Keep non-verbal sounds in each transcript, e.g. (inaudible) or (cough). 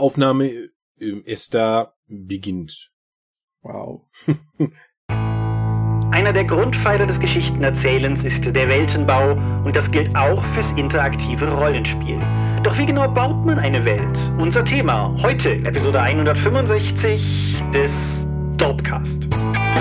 Aufnahme ist da beginnt. Wow. (laughs) Einer der Grundpfeiler des Geschichtenerzählens ist der Weltenbau und das gilt auch fürs interaktive Rollenspiel. Doch wie genau baut man eine Welt? Unser Thema heute, Episode 165 des Dorpcast.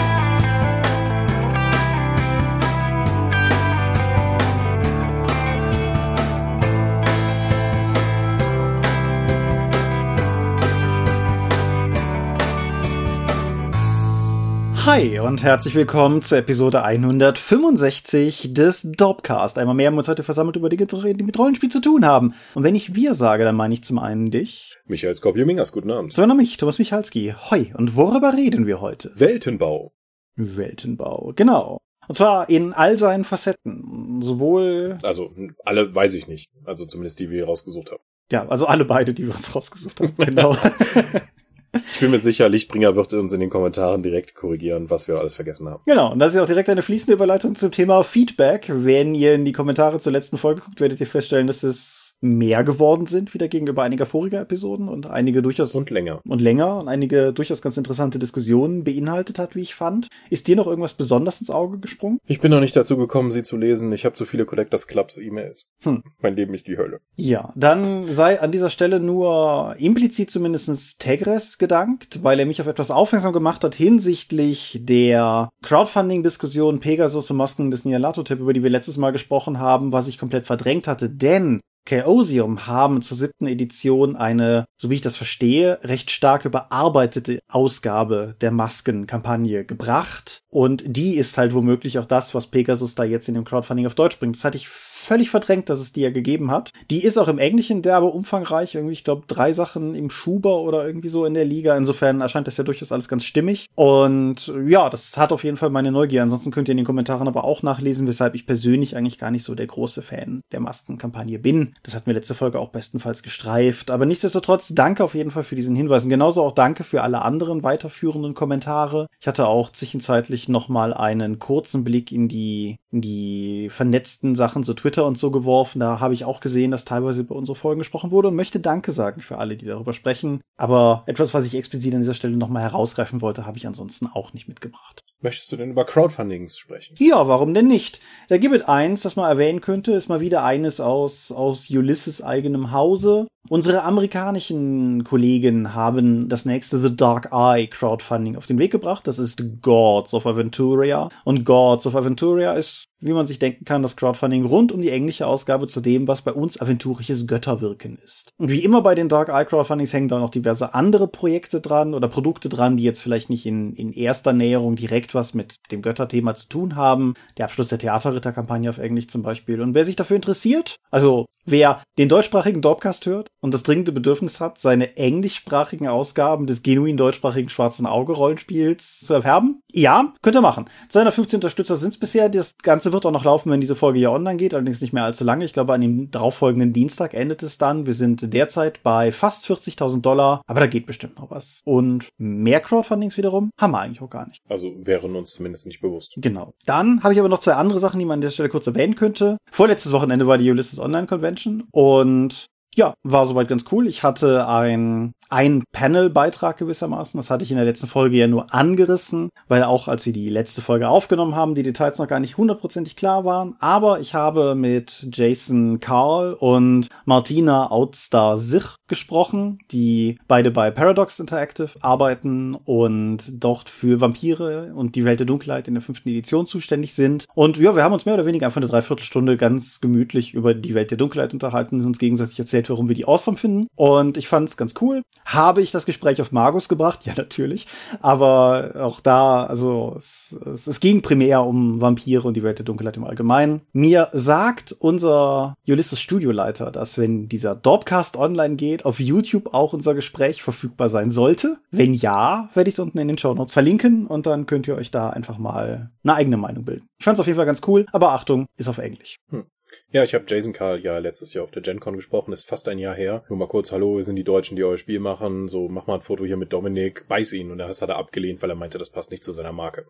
Hi und herzlich willkommen zur Episode 165 des Dorpcast. Einmal mehr haben wir uns heute versammelt über Dinge zu reden, die mit Rollenspiel zu tun haben. Und wenn ich wir sage, dann meine ich zum einen dich. Michael Skopje-Mingers, guten Abend. Sondern mich, Thomas Michalski. Hoi. Und worüber reden wir heute? Weltenbau. Weltenbau, genau. Und zwar in all seinen Facetten. Sowohl. Also, alle weiß ich nicht. Also zumindest die, die wir rausgesucht haben. Ja, also alle beide, die wir uns rausgesucht haben. Genau. (laughs) (laughs) Ich bin mir sicher, Lichtbringer wird uns in den Kommentaren direkt korrigieren, was wir alles vergessen haben. Genau, und das ist auch direkt eine fließende Überleitung zum Thema Feedback. Wenn ihr in die Kommentare zur letzten Folge guckt, werdet ihr feststellen, dass es mehr geworden sind, wieder gegenüber einiger voriger Episoden und einige durchaus und länger und länger und einige durchaus ganz interessante Diskussionen beinhaltet hat, wie ich fand. Ist dir noch irgendwas besonders ins Auge gesprungen? Ich bin noch nicht dazu gekommen, sie zu lesen. Ich habe zu viele Collectors Clubs E-Mails. Hm. Mein Leben ist die Hölle. Ja, dann sei an dieser Stelle nur implizit zumindestens Tegres gedankt, weil er mich auf etwas aufmerksam gemacht hat hinsichtlich der Crowdfunding-Diskussion Pegasus und Masken des Nialatotep, über die wir letztes Mal gesprochen haben, was ich komplett verdrängt hatte. Denn Chaosium haben zur siebten Edition eine, so wie ich das verstehe, recht stark überarbeitete Ausgabe der Maskenkampagne gebracht. Und die ist halt womöglich auch das, was Pegasus da jetzt in dem Crowdfunding auf Deutsch bringt. Das hatte ich völlig verdrängt, dass es die ja gegeben hat. Die ist auch im Englischen derbe umfangreich. Irgendwie, ich glaube, drei Sachen im Schuber oder irgendwie so in der Liga. Insofern erscheint das ja durchaus alles ganz stimmig. Und ja, das hat auf jeden Fall meine Neugier. Ansonsten könnt ihr in den Kommentaren aber auch nachlesen, weshalb ich persönlich eigentlich gar nicht so der große Fan der Maskenkampagne bin. Das hatten wir letzte Folge auch bestenfalls gestreift. Aber nichtsdestotrotz, danke auf jeden Fall für diesen Hinweis. Und genauso auch danke für alle anderen weiterführenden Kommentare. Ich hatte auch zwischenzeitlich noch mal einen kurzen Blick in die, in die vernetzten Sachen, so Twitter und so geworfen. Da habe ich auch gesehen, dass teilweise über unsere Folgen gesprochen wurde und möchte Danke sagen für alle, die darüber sprechen. Aber etwas, was ich explizit an dieser Stelle noch mal herausgreifen wollte, habe ich ansonsten auch nicht mitgebracht. Möchtest du denn über Crowdfundings sprechen? Ja, warum denn nicht? Da gibt es eins, das man erwähnen könnte, ist mal wieder eines aus, aus Ulysses eigenem Hause. Unsere amerikanischen Kollegen haben das nächste The Dark Eye Crowdfunding auf den Weg gebracht. Das ist Gods of Aventuria. Und Gods of Aventuria ist wie man sich denken kann, das Crowdfunding rund um die englische Ausgabe zu dem, was bei uns aventurisches Götterwirken ist. Und wie immer bei den Dark Eye Crowdfundings hängen da noch diverse andere Projekte dran oder Produkte dran, die jetzt vielleicht nicht in, in erster Näherung direkt was mit dem Götterthema zu tun haben. Der Abschluss der Theaterritterkampagne auf Englisch zum Beispiel. Und wer sich dafür interessiert, also wer den deutschsprachigen Dorpcast hört und das dringende Bedürfnis hat, seine englischsprachigen Ausgaben des genuin deutschsprachigen Schwarzen Auge Rollenspiels zu erwerben, ja, könnt ihr machen. 215 Unterstützer sind es bisher. Das Ganze Ganze wird auch noch laufen, wenn diese Folge hier online geht, allerdings nicht mehr allzu lange. Ich glaube, an dem darauffolgenden Dienstag endet es dann. Wir sind derzeit bei fast 40.000 Dollar, aber da geht bestimmt noch was. Und mehr Crowdfundings wiederum haben wir eigentlich auch gar nicht. Also wären uns zumindest nicht bewusst. Genau. Dann habe ich aber noch zwei andere Sachen, die man an der Stelle kurz erwähnen könnte. Vorletztes Wochenende war die Ulysses Online Convention und ja, war soweit ganz cool. Ich hatte ein, ein Panel-Beitrag gewissermaßen. Das hatte ich in der letzten Folge ja nur angerissen, weil auch als wir die letzte Folge aufgenommen haben, die Details noch gar nicht hundertprozentig klar waren. Aber ich habe mit Jason Carl und Martina Outstar Sich gesprochen, die beide bei Paradox Interactive arbeiten und dort für Vampire und die Welt der Dunkelheit in der fünften Edition zuständig sind. Und ja, wir haben uns mehr oder weniger einfach eine Dreiviertelstunde ganz gemütlich über die Welt der Dunkelheit unterhalten und uns gegenseitig erzählt, erzählt, warum wir die awesome finden. Und ich fand es ganz cool. Habe ich das Gespräch auf Magus gebracht? Ja, natürlich. Aber auch da, also es, es, es ging primär um Vampire und die Welt der Dunkelheit im Allgemeinen. Mir sagt unser Ulysses Studioleiter, dass wenn dieser Dorpcast online geht, auf YouTube auch unser Gespräch verfügbar sein sollte. Wenn ja, werde ich es unten in den Show Notes verlinken und dann könnt ihr euch da einfach mal eine eigene Meinung bilden. Ich fand es auf jeden Fall ganz cool, aber Achtung, ist auf Englisch. Hm. Ja, ich habe Jason Karl ja letztes Jahr auf der GenCon gesprochen, ist fast ein Jahr her. Nur mal kurz, hallo, wir sind die Deutschen, die euer Spiel machen, so mach mal ein Foto hier mit Dominik, beiß ihn. Und das hat er abgelehnt, weil er meinte, das passt nicht zu seiner Marke.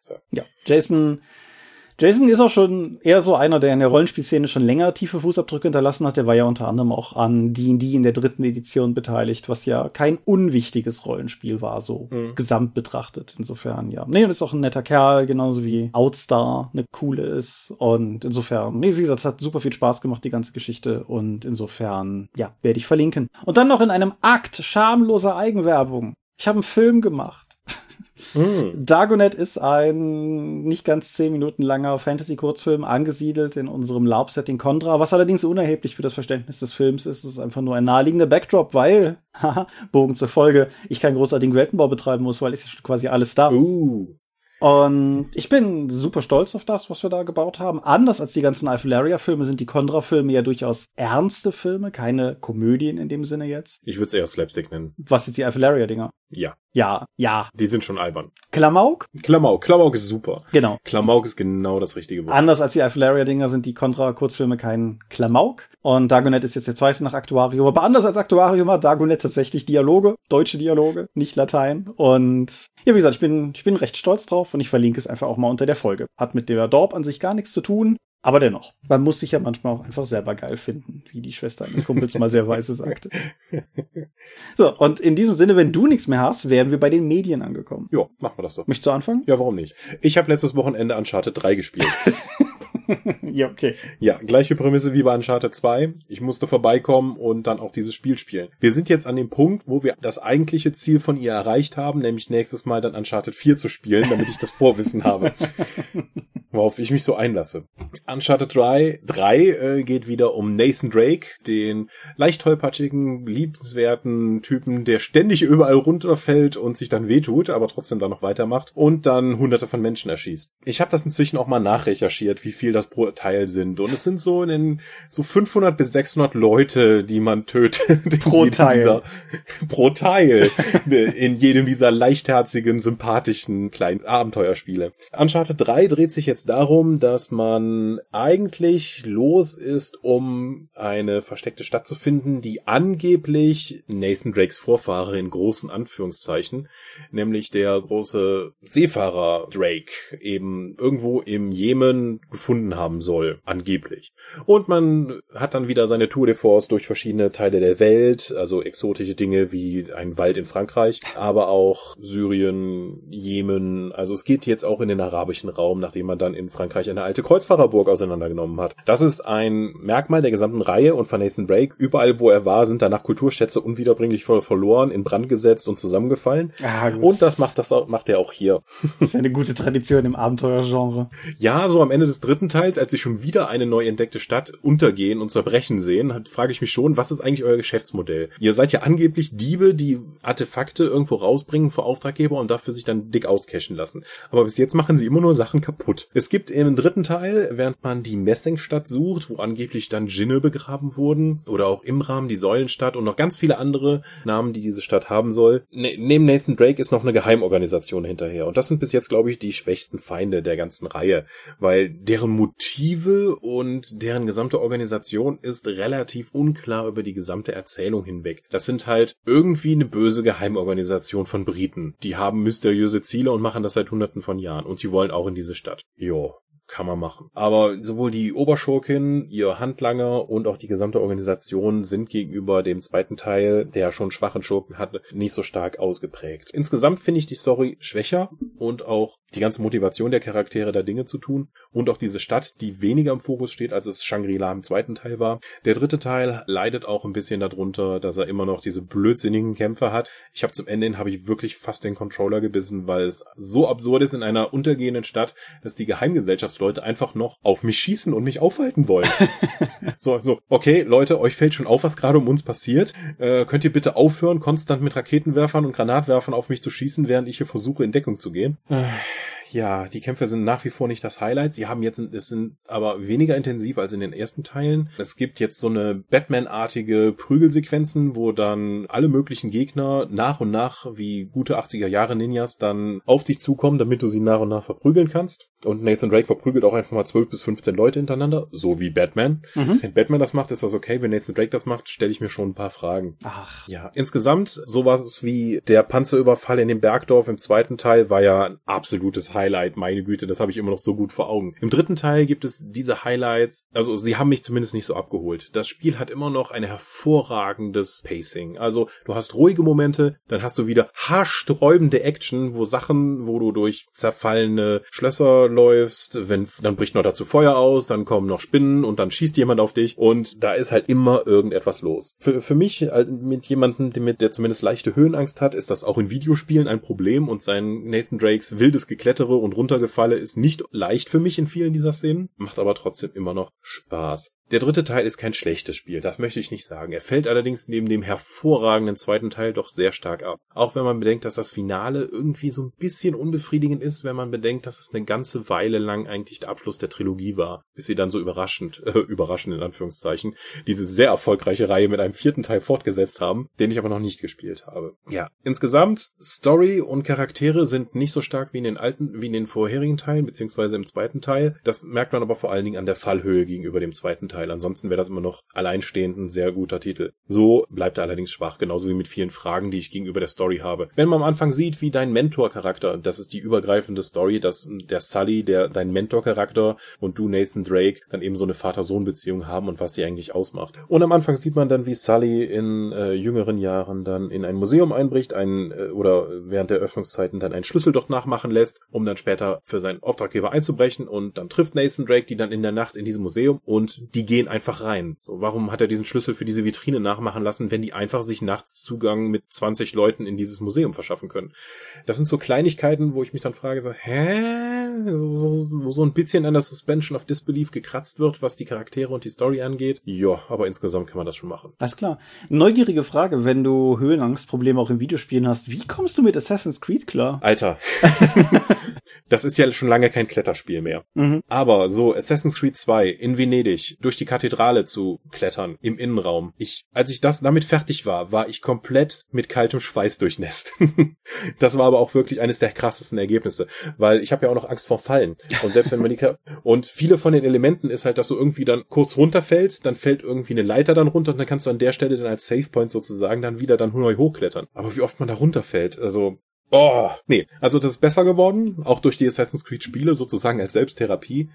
So. Ja, Jason Jason ist auch schon eher so einer, der in der Rollenspielszene schon länger tiefe Fußabdrücke hinterlassen hat. Der war ja unter anderem auch an D&D in der dritten Edition beteiligt, was ja kein unwichtiges Rollenspiel war, so mhm. gesamt betrachtet. Insofern, ja. Nee, und ist auch ein netter Kerl, genauso wie Outstar eine coole ist. Und insofern, nee, wie gesagt, es hat super viel Spaß gemacht, die ganze Geschichte. Und insofern, ja, werde ich verlinken. Und dann noch in einem Akt schamloser Eigenwerbung. Ich habe einen Film gemacht. Mm. Dagonet ist ein nicht ganz zehn Minuten langer Fantasy-Kurzfilm, angesiedelt in unserem LARP-Setting Contra, was allerdings unerheblich für das Verständnis des Films ist. Es ist einfach nur ein naheliegender Backdrop, weil, (laughs) haha, Bogen zur Folge, ich keinen großartigen Weltenbau betreiben muss, weil ist ja schon quasi alles da. Uh. Und ich bin super stolz auf das, was wir da gebaut haben. Anders als die ganzen Alphilaria-Filme sind die Condra-Filme ja durchaus ernste Filme, keine Komödien in dem Sinne jetzt. Ich würde es eher Slapstick nennen. Was jetzt die Alphilaria-Dinger? Ja. Ja, ja. Die sind schon albern. Klamauk? Klamauk. Klamauk ist super. Genau. Klamauk ist genau das richtige Wort. Anders als die Alphilaria-Dinger sind die Contra-Kurzfilme kein Klamauk. Und Dagonet ist jetzt der zweite nach Aktuarium. Aber anders als Aktuarium hat Dagonet tatsächlich Dialoge, deutsche Dialoge, nicht Latein. Und ja, wie gesagt, ich bin, ich bin recht stolz drauf und ich verlinke es einfach auch mal unter der Folge. Hat mit der Dorp an sich gar nichts zu tun. Aber dennoch, man muss sich ja manchmal auch einfach selber geil finden, wie die Schwester eines Kumpels mal sehr weise sagte. (laughs) So, und in diesem Sinne, wenn du nichts mehr hast, wären wir bei den Medien angekommen. Ja, machen wir das doch. Möchtest du anfangen? Ja, warum nicht? Ich habe letztes Wochenende Uncharted 3 gespielt. (laughs) ja, okay. Ja, gleiche Prämisse wie bei Uncharted 2. Ich musste vorbeikommen und dann auch dieses Spiel spielen. Wir sind jetzt an dem Punkt, wo wir das eigentliche Ziel von ihr erreicht haben, nämlich nächstes Mal dann Uncharted 4 zu spielen, damit ich das Vorwissen habe. (laughs) worauf ich mich so einlasse. Uncharted 3, 3 äh, geht wieder um Nathan Drake, den leicht tollpatschigen, liebenswerten Typen, der ständig überall runterfällt und sich dann wehtut, aber trotzdem dann noch weitermacht und dann hunderte von Menschen erschießt. Ich habe das inzwischen auch mal nachrecherchiert, wie viel das pro Teil sind und es sind so in den, so 500 bis 600 Leute, die man tötet. (laughs) Pro Teil. Dieser, (laughs) pro Teil. in jedem dieser leichtherzigen, sympathischen kleinen Abenteuerspiele. Uncharted 3 dreht sich jetzt darum, dass man eigentlich los ist, um eine versteckte Stadt zu finden, die angeblich Nathan Drakes Vorfahre in großen Anführungszeichen, nämlich der große Seefahrer Drake, eben irgendwo im Jemen gefunden haben soll, angeblich. Und man hat dann wieder seine Tour de Force durch verschiedene Teile der Welt, also exotische Dinge wie ein Wald in Frankreich, aber auch Syrien, Jemen, also es geht jetzt auch in den arabischen Raum, nachdem man dann in Frankreich eine alte Kreuzfahrerburg auseinandergenommen hat. Das ist ein Merkmal der gesamten Reihe und von Nathan Drake. Überall, wo er war, sind danach Kulturschätze unwiederbringlich verloren, in Brand gesetzt und zusammengefallen. Ah, und das macht das macht er auch hier. (laughs) Das ist eine gute Tradition im Abenteuergenre. Ja, so am Ende des dritten Teils, als sie schon wieder eine neu entdeckte Stadt untergehen und zerbrechen sehen, frage ich mich schon, was ist eigentlich euer Geschäftsmodell? Ihr seid ja angeblich Diebe, die Artefakte irgendwo rausbringen vor Auftraggeber und dafür sich dann dick auscashen lassen. Aber bis jetzt machen sie immer nur Sachen kaputt. Es gibt im dritten Teil, während man die Messingstadt sucht, wo angeblich dann Djinne begraben wurden, oder auch Imram, die Säulenstadt und noch ganz viele andere Namen, die diese Stadt haben soll. Ne neben Nathan Drake ist noch eine Geheimorganisation hinterher. Und das sind bis jetzt, glaube ich, die schwächsten Feinde der ganzen Reihe, weil deren Motive und deren gesamte Organisation ist relativ unklar über die gesamte Erzählung hinweg. Das sind halt irgendwie eine böse Geheimorganisation von Briten. Die haben mysteriöse Ziele und machen das seit hunderten von Jahren. Und sie wollen auch in diese Stadt. your kann man machen. Aber sowohl die Oberschurkin, ihr Handlanger und auch die gesamte Organisation sind gegenüber dem zweiten Teil, der schon schwachen Schurken hatte, nicht so stark ausgeprägt. Insgesamt finde ich die Story schwächer und auch die ganze Motivation der Charaktere, da Dinge zu tun und auch diese Stadt, die weniger im Fokus steht, als es Shangri-La im zweiten Teil war. Der dritte Teil leidet auch ein bisschen darunter, dass er immer noch diese blödsinnigen Kämpfe hat. Ich habe zum Ende hin habe ich wirklich fast den Controller gebissen, weil es so absurd ist in einer untergehenden Stadt, dass die Geheimgesellschaft Leute einfach noch auf mich schießen und mich aufhalten wollen. (laughs) so, so, okay, Leute, euch fällt schon auf, was gerade um uns passiert. Äh, könnt ihr bitte aufhören, konstant mit Raketenwerfern und Granatwerfern auf mich zu schießen, während ich hier versuche, in Deckung zu gehen? Äh ja, die Kämpfe sind nach wie vor nicht das Highlight. Sie haben jetzt, es sind aber weniger intensiv als in den ersten Teilen. Es gibt jetzt so eine Batman-artige Prügelsequenzen, wo dann alle möglichen Gegner nach und nach wie gute 80er Jahre Ninjas dann auf dich zukommen, damit du sie nach und nach verprügeln kannst. Und Nathan Drake verprügelt auch einfach mal 12 bis 15 Leute hintereinander, so wie Batman. Mhm. Wenn Batman das macht, ist das okay. Wenn Nathan Drake das macht, stelle ich mir schon ein paar Fragen. Ach. Ja, insgesamt sowas wie der Panzerüberfall in dem Bergdorf im zweiten Teil war ja ein absolutes Highlight Highlight, meine Güte, das habe ich immer noch so gut vor Augen. Im dritten Teil gibt es diese Highlights, also sie haben mich zumindest nicht so abgeholt. Das Spiel hat immer noch ein hervorragendes Pacing. Also du hast ruhige Momente, dann hast du wieder haarsträubende Action, wo Sachen, wo du durch zerfallene Schlösser läufst, wenn dann bricht noch dazu Feuer aus, dann kommen noch Spinnen und dann schießt jemand auf dich und da ist halt immer irgendetwas los. Für, für mich mit jemandem, der zumindest leichte Höhenangst hat, ist das auch in Videospielen ein Problem und sein Nathan Drakes wildes Geklettere und Runtergefalle ist nicht leicht für mich in vielen dieser Szenen, macht aber trotzdem immer noch Spaß. Der dritte Teil ist kein schlechtes Spiel, das möchte ich nicht sagen. Er fällt allerdings neben dem hervorragenden zweiten Teil doch sehr stark ab. Auch wenn man bedenkt, dass das Finale irgendwie so ein bisschen unbefriedigend ist, wenn man bedenkt, dass es eine ganze Weile lang eigentlich der Abschluss der Trilogie war, bis sie dann so überraschend, äh, überraschend in Anführungszeichen, diese sehr erfolgreiche Reihe mit einem vierten Teil fortgesetzt haben, den ich aber noch nicht gespielt habe. Ja, insgesamt Story und Charaktere sind nicht so stark wie in den alten, wie in den vorherigen Teilen, beziehungsweise im zweiten Teil. Das merkt man aber vor allen Dingen an der Fallhöhe gegenüber dem zweiten Teil. Ansonsten wäre das immer noch alleinstehend ein sehr guter Titel. So bleibt er allerdings schwach, genauso wie mit vielen Fragen, die ich gegenüber der Story habe. Wenn man am Anfang sieht, wie dein Mentor-Charakter, das ist die übergreifende Story, dass der Sully, der dein Mentor-Charakter und du Nathan Drake dann eben so eine Vater-Sohn-Beziehung haben und was sie eigentlich ausmacht. Und am Anfang sieht man dann, wie Sully in äh, jüngeren Jahren dann in ein Museum einbricht, ein äh, oder während der Öffnungszeiten dann einen Schlüssel dort nachmachen lässt, um dann später für seinen Auftraggeber einzubrechen und dann trifft Nathan Drake die dann in der Nacht in diesem Museum und die die gehen einfach rein. So, warum hat er diesen Schlüssel für diese Vitrine nachmachen lassen, wenn die einfach sich nachts Zugang mit 20 Leuten in dieses Museum verschaffen können? Das sind so Kleinigkeiten, wo ich mich dann frage, so, hä? So, so, wo so ein bisschen an der Suspension of Disbelief gekratzt wird, was die Charaktere und die Story angeht. Ja, aber insgesamt kann man das schon machen. Alles klar. Neugierige Frage, wenn du Höhenangstprobleme auch in Videospielen hast, wie kommst du mit Assassin's Creed klar? Alter. (laughs) das ist ja schon lange kein Kletterspiel mehr. Mhm. Aber so Assassin's Creed 2 in Venedig durch die Kathedrale zu klettern im Innenraum. Ich, als ich das damit fertig war, war ich komplett mit kaltem Schweiß durchnässt. (laughs) das war aber auch wirklich eines der krassesten Ergebnisse, weil ich habe ja auch noch Angst vor Fallen. Und selbst wenn man die (laughs) und viele von den Elementen ist halt, dass du irgendwie dann kurz runterfällst, dann fällt irgendwie eine Leiter dann runter und dann kannst du an der Stelle dann als Save Point sozusagen dann wieder dann neu hochklettern. Aber wie oft man da runterfällt, also Oh, nee, also das ist besser geworden, auch durch die Assassin's Creed Spiele sozusagen als Selbsttherapie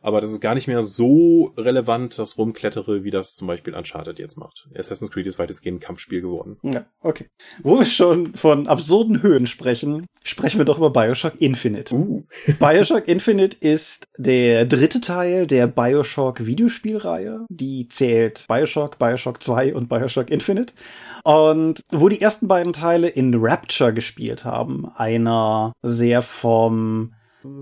aber das ist gar nicht mehr so relevant, das Rumklettere, wie das zum Beispiel Uncharted jetzt macht. Assassin's Creed ist weitestgehend ein Kampfspiel geworden. Ja, okay. Wo wir schon von absurden Höhen sprechen, sprechen wir doch über Bioshock Infinite. Uh. (laughs) Bioshock Infinite ist der dritte Teil der Bioshock Videospielreihe. Die zählt Bioshock, Bioshock 2 und Bioshock Infinite. Und wo die ersten beiden Teile in Rapture gespielt haben, einer sehr vom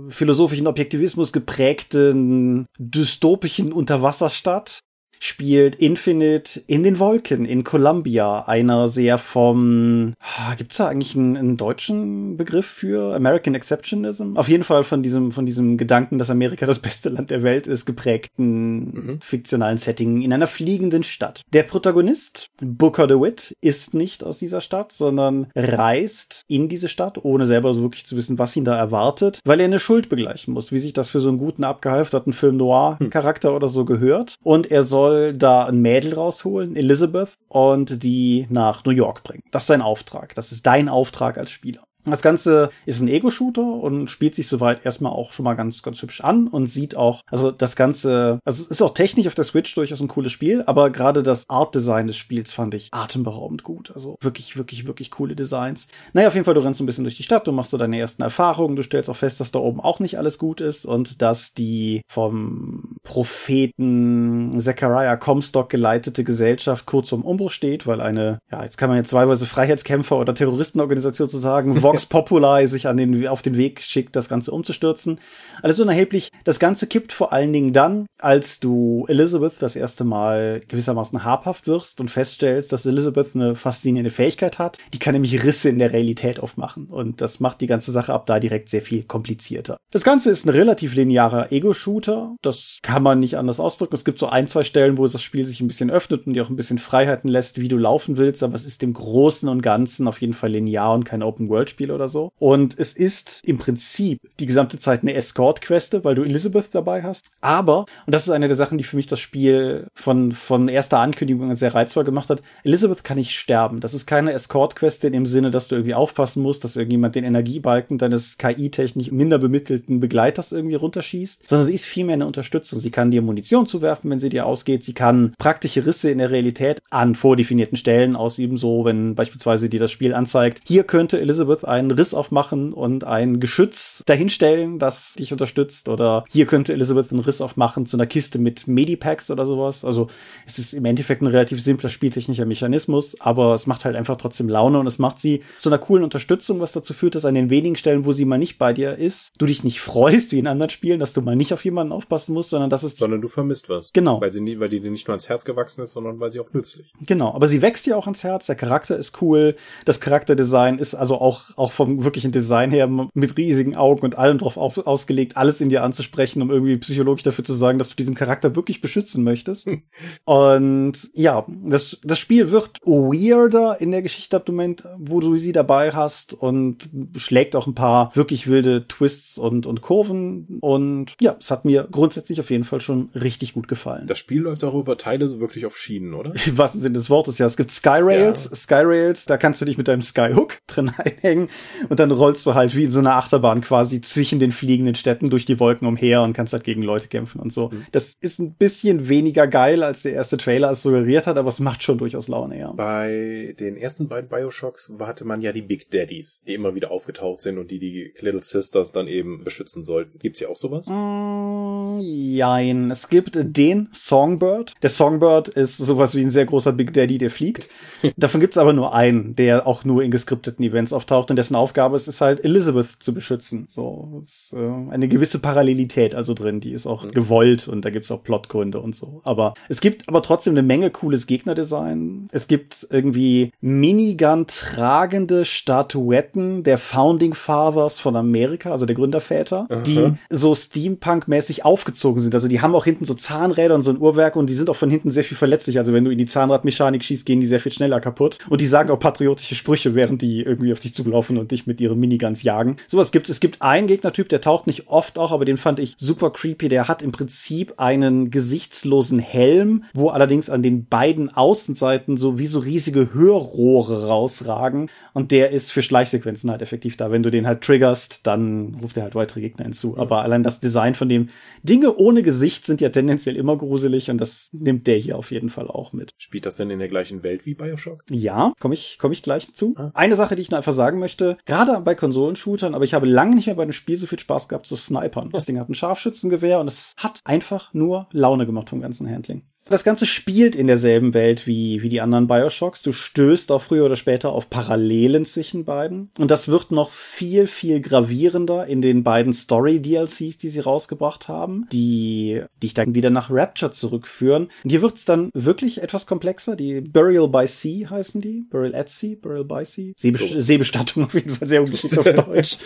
philosophischen Objektivismus geprägten dystopischen Unterwasserstadt spielt Infinite in den Wolken in Columbia, einer sehr vom, ah, gibt's da eigentlich einen, einen, deutschen Begriff für American Exceptionism? Auf jeden Fall von diesem, von diesem Gedanken, dass Amerika das beste Land der Welt ist, geprägten mhm. fiktionalen Setting in einer fliegenden Stadt. Der Protagonist, Booker DeWitt, ist nicht aus dieser Stadt, sondern reist in diese Stadt, ohne selber so wirklich zu wissen, was ihn da erwartet, weil er eine Schuld begleichen muss, wie sich das für so einen guten, abgehalfterten Film Noir-Charakter hm. oder so gehört. Und er soll soll da ein Mädel rausholen, Elizabeth, und die nach New York bringen. Das ist sein Auftrag. Das ist dein Auftrag als Spieler. Das Ganze ist ein Ego-Shooter und spielt sich soweit erstmal auch schon mal ganz, ganz hübsch an und sieht auch, also das Ganze, also es ist auch technisch auf der Switch durchaus ein cooles Spiel, aber gerade das Art-Design des Spiels fand ich atemberaubend gut. Also wirklich, wirklich, wirklich coole Designs. Naja, auf jeden Fall, du rennst ein bisschen durch die Stadt, du machst so deine ersten Erfahrungen, du stellst auch fest, dass da oben auch nicht alles gut ist und dass die vom Propheten Zechariah Comstock geleitete Gesellschaft kurz zum Umbruch steht, weil eine, ja, jetzt kann man jetzt zweiweise Freiheitskämpfer oder Terroristenorganisation zu sagen, (laughs) Vox Populi sich an den, auf den Weg schickt, das Ganze umzustürzen. Alles unerheblich. Das Ganze kippt vor allen Dingen dann, als du Elizabeth das erste Mal gewissermaßen habhaft wirst und feststellst, dass Elizabeth eine faszinierende Fähigkeit hat. Die kann nämlich Risse in der Realität aufmachen. Und das macht die ganze Sache ab da direkt sehr viel komplizierter. Das Ganze ist ein relativ linearer Ego-Shooter. Das kann man nicht anders ausdrücken. Es gibt so ein, zwei Stellen, wo das Spiel sich ein bisschen öffnet und dir auch ein bisschen Freiheiten lässt, wie du laufen willst. Aber es ist im Großen und Ganzen auf jeden Fall linear und kein Open-World-Spiel Spiel oder so. Und es ist im Prinzip die gesamte Zeit eine Escort-Queste, weil du Elizabeth dabei hast. Aber, und das ist eine der Sachen, die für mich das Spiel von, von erster Ankündigung an sehr reizvoll gemacht hat, Elizabeth kann nicht sterben. Das ist keine Escort-Queste in dem Sinne, dass du irgendwie aufpassen musst, dass irgendjemand den Energiebalken deines KI-technisch minder bemittelten Begleiters irgendwie runterschießt, sondern sie ist vielmehr eine Unterstützung. Sie kann dir Munition zuwerfen, wenn sie dir ausgeht. Sie kann praktische Risse in der Realität an vordefinierten Stellen ausüben, so wenn beispielsweise dir das Spiel anzeigt, hier könnte Elizabeth einen Riss aufmachen und ein Geschütz dahinstellen, das dich unterstützt oder hier könnte Elizabeth einen Riss aufmachen zu einer Kiste mit Medipacks oder sowas. Also es ist im Endeffekt ein relativ simpler spieltechnischer Mechanismus, aber es macht halt einfach trotzdem Laune und es macht sie zu einer coolen Unterstützung, was dazu führt, dass an den wenigen Stellen, wo sie mal nicht bei dir ist, du dich nicht freust wie in anderen Spielen, dass du mal nicht auf jemanden aufpassen musst, sondern dass es sondern du vermisst was. Genau. Weil sie nie, weil die dir nicht nur ans Herz gewachsen ist, sondern weil sie auch nützlich. Genau, aber sie wächst dir auch ans Herz, der Charakter ist cool, das Charakterdesign ist also auch auch vom wirklichen Design her mit riesigen Augen und allem drauf auf, ausgelegt, alles in dir anzusprechen, um irgendwie psychologisch dafür zu sagen, dass du diesen Charakter wirklich beschützen möchtest. und ja, das das Spiel wird weirder in der Geschichte ab dem Moment, wo du sie dabei hast und schlägt auch ein paar wirklich wilde Twists und und Kurven und ja, es hat mir grundsätzlich auf jeden Fall schon richtig gut gefallen. Das Spiel läuft auch über Teile so wirklich auf Schienen, oder? (laughs) Im wahrsten Sinne des Wortes, ja. Es gibt Skyrails, ja. Skyrails, da kannst du dich mit deinem Skyhook (laughs) drin einhängen und dann rollst du halt wie in so einer Achterbahn quasi zwischen den fliegenden Städten durch die Wolken umher und kannst halt gegen Leute kämpfen und so. Mhm. Das ist ein bisschen weniger geil, als der erste Trailer es suggeriert hat, aber es macht schon durchaus Laune, ja. Bei den ersten beiden Bioshocks hatte man ja die Big Daddies, die immer wieder aufgetaucht sind und die die Little Sisters dann eben beschützen sollten. Gibt's hier auch sowas? Mm, jein. Es gibt den Songbird. Der Songbird ist sowas wie ein sehr großer Big Daddy, der fliegt. (laughs) Davon gibt's aber nur einen, der auch nur in geskripteten Events auftaucht und dessen Aufgabe ist es halt, Elizabeth zu beschützen. So ist, äh, eine gewisse Parallelität also drin, die ist auch mhm. gewollt und da gibt's auch Plotgründe und so. Aber es gibt aber trotzdem eine Menge cooles Gegnerdesign. Es gibt irgendwie Minigun tragende Statuetten der Founding Fathers von Amerika, also der Gründerväter, Aha. die so Steampunk-mäßig aufgezogen sind. Also die haben auch hinten so Zahnräder und so ein Uhrwerk und die sind auch von hinten sehr viel verletzlich. Also wenn du in die Zahnradmechanik schießt, gehen die sehr viel schneller kaputt. Und die sagen auch patriotische Sprüche, während die irgendwie auf dich zulaufen und dich mit ihren Miniguns jagen. Sowas gibt's. Es gibt einen Gegnertyp, der taucht nicht oft auch, aber den fand ich super creepy. Der hat im Prinzip einen gesichtslosen Helm, wo allerdings an den beiden Außenseiten so wie so riesige Hörrohre rausragen. Und der ist für Schleichsequenzen halt effektiv da. Wenn du den halt triggerst, dann ruft er halt weitere Gegner hinzu. Aber allein das Design von dem Dinge ohne Gesicht sind ja tendenziell immer gruselig und das nimmt der hier auf jeden Fall auch mit. Spielt das denn in der gleichen Welt wie Bioshock? Ja, komme ich, komm ich gleich zu. Ah. Eine Sache, die ich nur einfach sagen möchte, gerade bei Konsolenshootern, aber ich habe lange nicht mehr bei einem Spiel so viel Spaß gehabt zu snipern. Das Ding hat ein Scharfschützengewehr und es hat einfach nur Laune gemacht vom ganzen Handling. Das Ganze spielt in derselben Welt wie, wie die anderen Bioshocks. Du stößt auch früher oder später auf Parallelen zwischen beiden. Und das wird noch viel, viel gravierender in den beiden Story-DLCs, die sie rausgebracht haben, die dich dann wieder nach Rapture zurückführen. Und hier wird's dann wirklich etwas komplexer. Die Burial by Sea heißen die. Burial at Sea, Burial by Sea. Seebest so. Seebestattung auf jeden Fall sehr ungeschickt auf (laughs) Deutsch.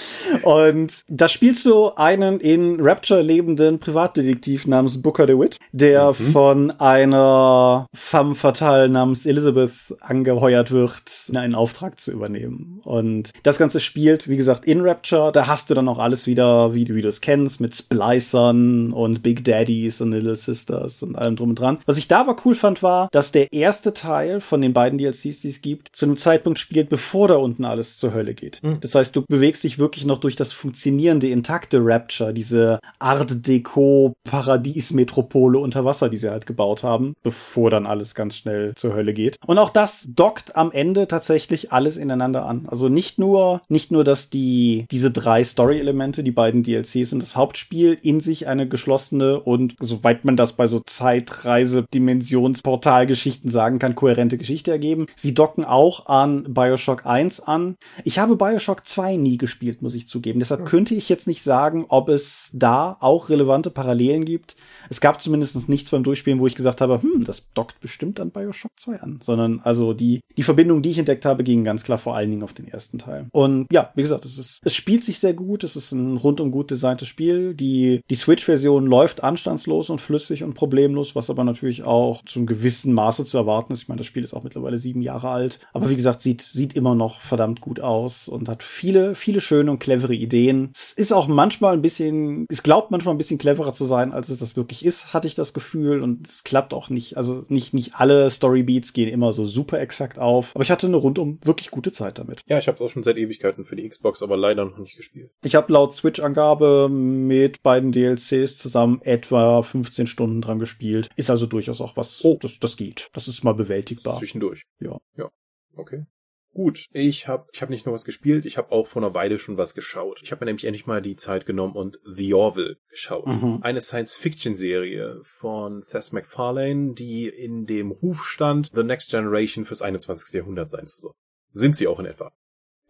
Und da spielst du einen in Rapture lebenden Privatdetektiv namens Booker DeWitt, der mhm. von einer femme fatale namens Elizabeth angeheuert wird, einen Auftrag zu übernehmen. Und das Ganze spielt, wie gesagt, in Rapture. Da hast du dann auch alles wieder, wie, wie du es kennst, mit Splicern und Big Daddies und Little Sisters und allem drum und dran. Was ich da aber cool fand, war, dass der erste Teil von den beiden DLCs, die es gibt, zu einem Zeitpunkt spielt, bevor da unten alles zur Hölle geht. Mhm. Das heißt, du bewegst dich wirklich noch durch das funktionierende, intakte Rapture, diese Art Deco Paradiesmetropole unter Wasser, die sie halt gebaut aufgebaut haben, bevor dann alles ganz schnell zur Hölle geht. Und auch das dockt am Ende tatsächlich alles ineinander an. Also nicht nur, nicht nur, dass die, diese drei Story-Elemente, die beiden DLCs und das Hauptspiel in sich eine geschlossene und, soweit man das bei so Zeitreise, Dimensionsportalgeschichten sagen kann, kohärente Geschichte ergeben. Sie docken auch an Bioshock 1 an. Ich habe Bioshock 2 nie gespielt, muss ich zugeben. Deshalb könnte ich jetzt nicht sagen, ob es da auch relevante Parallelen gibt. Es gab zumindest nichts beim Durchspielen, wo ich gesagt gesagt habe, hm, das dockt bestimmt an Bioshock 2 an, sondern also die, die Verbindung, die ich entdeckt habe, ging ganz klar vor allen Dingen auf den ersten Teil. Und ja, wie gesagt, es ist, es spielt sich sehr gut, es ist ein rundum gut designtes Spiel. Die, die Switch-Version läuft anstandslos und flüssig und problemlos, was aber natürlich auch zum gewissen Maße zu erwarten ist. Ich meine, das Spiel ist auch mittlerweile sieben Jahre alt, aber wie gesagt, sieht, sieht immer noch verdammt gut aus und hat viele, viele schöne und clevere Ideen. Es ist auch manchmal ein bisschen, es glaubt manchmal ein bisschen cleverer zu sein, als es das wirklich ist, hatte ich das Gefühl und es klappt auch nicht. Also nicht, nicht alle Storybeats gehen immer so super exakt auf, aber ich hatte eine rundum wirklich gute Zeit damit. Ja, ich habe es auch schon seit Ewigkeiten für die Xbox, aber leider noch nicht gespielt. Ich habe laut Switch-Angabe mit beiden DLCs zusammen etwa 15 Stunden dran gespielt. Ist also durchaus auch was, oh. das, das geht. Das ist mal bewältigbar. Zwischendurch. Ja. Ja. Okay. Gut, ich habe ich hab nicht nur was gespielt, ich habe auch vor einer Weile schon was geschaut. Ich habe mir nämlich endlich mal die Zeit genommen und The Orville geschaut. Mhm. Eine Science-Fiction-Serie von Thess MacFarlane, die in dem Ruf stand, The Next Generation fürs 21. Jahrhundert sein zu sollen. Sind sie auch in etwa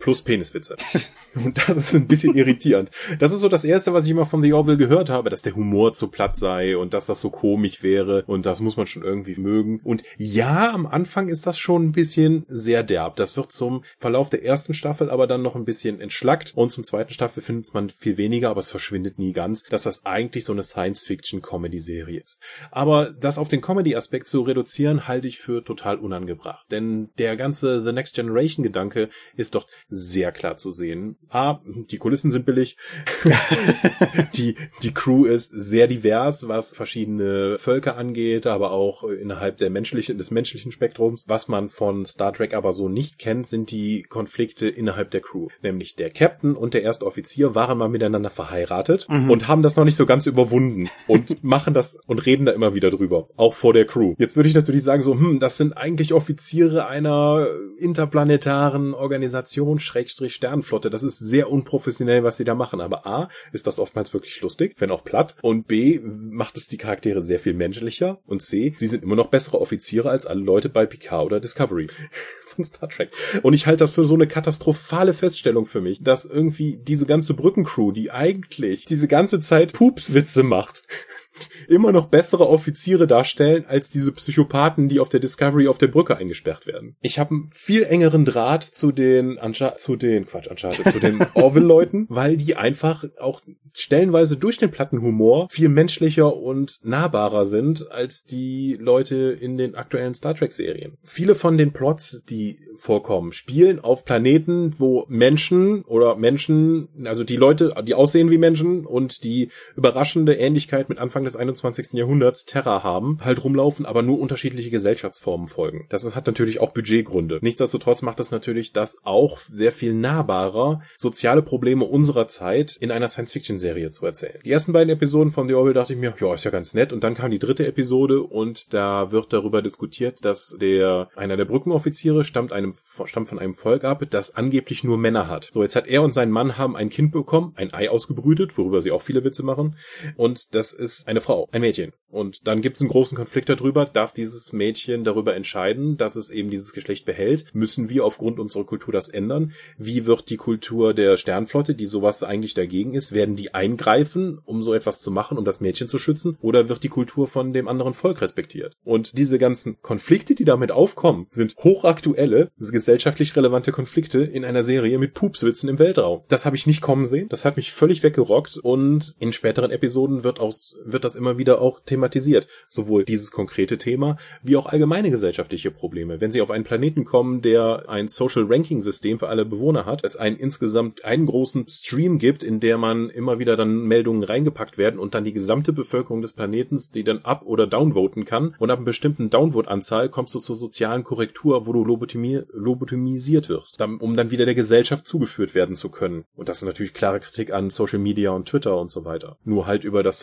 plus Peniswitze. (laughs) Und das ist ein bisschen irritierend. Das ist so das erste, was ich immer von The Orville gehört habe, dass der Humor zu platt sei und dass das so komisch wäre und das muss man schon irgendwie mögen. Und ja, am Anfang ist das schon ein bisschen sehr derb. Das wird zum Verlauf der ersten Staffel aber dann noch ein bisschen entschlackt und zum zweiten Staffel findet man viel weniger, aber es verschwindet nie ganz, dass das eigentlich so eine Science-Fiction-Comedy-Serie ist. Aber das auf den Comedy-Aspekt zu reduzieren, halte ich für total unangebracht. Denn der ganze The Next Generation-Gedanke ist doch sehr klar zu sehen. A, die Kulissen sind billig. (laughs) die, die Crew ist sehr divers, was verschiedene Völker angeht, aber auch innerhalb der menschlichen, des menschlichen Spektrums. Was man von Star Trek aber so nicht kennt, sind die Konflikte innerhalb der Crew. Nämlich der Captain und der erste Offizier waren mal miteinander verheiratet mhm. und haben das noch nicht so ganz überwunden und (laughs) machen das und reden da immer wieder drüber. Auch vor der Crew. Jetzt würde ich natürlich sagen so, hm, das sind eigentlich Offiziere einer interplanetaren Organisation, Schrägstrich Sternflotte. Das ist sehr unprofessionell, was sie da machen. Aber A, ist das oftmals wirklich lustig, wenn auch platt. Und B, macht es die Charaktere sehr viel menschlicher. Und C, sie sind immer noch bessere Offiziere als alle Leute bei Picard oder Discovery (laughs) von Star Trek. Und ich halte das für so eine katastrophale Feststellung für mich, dass irgendwie diese ganze Brückencrew, die eigentlich diese ganze Zeit Pupswitze macht, (laughs) immer noch bessere Offiziere darstellen als diese Psychopathen, die auf der Discovery auf der Brücke eingesperrt werden. Ich habe einen viel engeren Draht zu den Ancha zu den Quatsch Uncharted, zu den (laughs) Orville-Leuten, weil die einfach auch stellenweise durch den Plattenhumor viel menschlicher und nahbarer sind als die Leute in den aktuellen Star Trek Serien. Viele von den Plots, die vorkommen, spielen auf Planeten, wo Menschen oder Menschen, also die Leute, die aussehen wie Menschen und die überraschende Ähnlichkeit mit Anfang des 21. Jahrhunderts Terra haben, halt rumlaufen, aber nur unterschiedliche Gesellschaftsformen folgen. Das hat natürlich auch Budgetgründe. Nichtsdestotrotz macht es natürlich das auch sehr viel nahbarer, soziale Probleme unserer Zeit in einer Science-Fiction-Serie zu erzählen. Die ersten beiden Episoden von The Orville dachte ich mir, ja, ist ja ganz nett. Und dann kam die dritte Episode und da wird darüber diskutiert, dass der, einer der Brückenoffiziere stammt einem, stammt von einem Volk ab, das angeblich nur Männer hat. So, jetzt hat er und sein Mann haben ein Kind bekommen, ein Ei ausgebrütet, worüber sie auch viele Witze machen. Und das ist eine Frau, ein Mädchen. Und dann gibt es einen großen Konflikt darüber, darf dieses Mädchen darüber entscheiden, dass es eben dieses Geschlecht behält? Müssen wir aufgrund unserer Kultur das ändern? Wie wird die Kultur der Sternflotte, die sowas eigentlich dagegen ist, werden die eingreifen, um so etwas zu machen, um das Mädchen zu schützen? Oder wird die Kultur von dem anderen Volk respektiert? Und diese ganzen Konflikte, die damit aufkommen, sind hochaktuelle, gesellschaftlich relevante Konflikte in einer Serie mit Pupswitzen im Weltraum. Das habe ich nicht kommen sehen. Das hat mich völlig weggerockt und in späteren Episoden wird, aus, wird das immer wieder auch thematisiert. Sowohl dieses konkrete Thema wie auch allgemeine gesellschaftliche Probleme. Wenn sie auf einen Planeten kommen, der ein Social Ranking System für alle Bewohner hat, es einen insgesamt einen großen Stream gibt, in der man immer wieder dann Meldungen reingepackt werden und dann die gesamte Bevölkerung des Planetens, die dann up- oder downvoten kann und ab einer bestimmten Downvote-Anzahl kommst du zur sozialen Korrektur, wo du lobotomi lobotomisiert wirst, um dann wieder der Gesellschaft zugeführt werden zu können. Und das ist natürlich klare Kritik an Social Media und Twitter und so weiter. Nur halt über das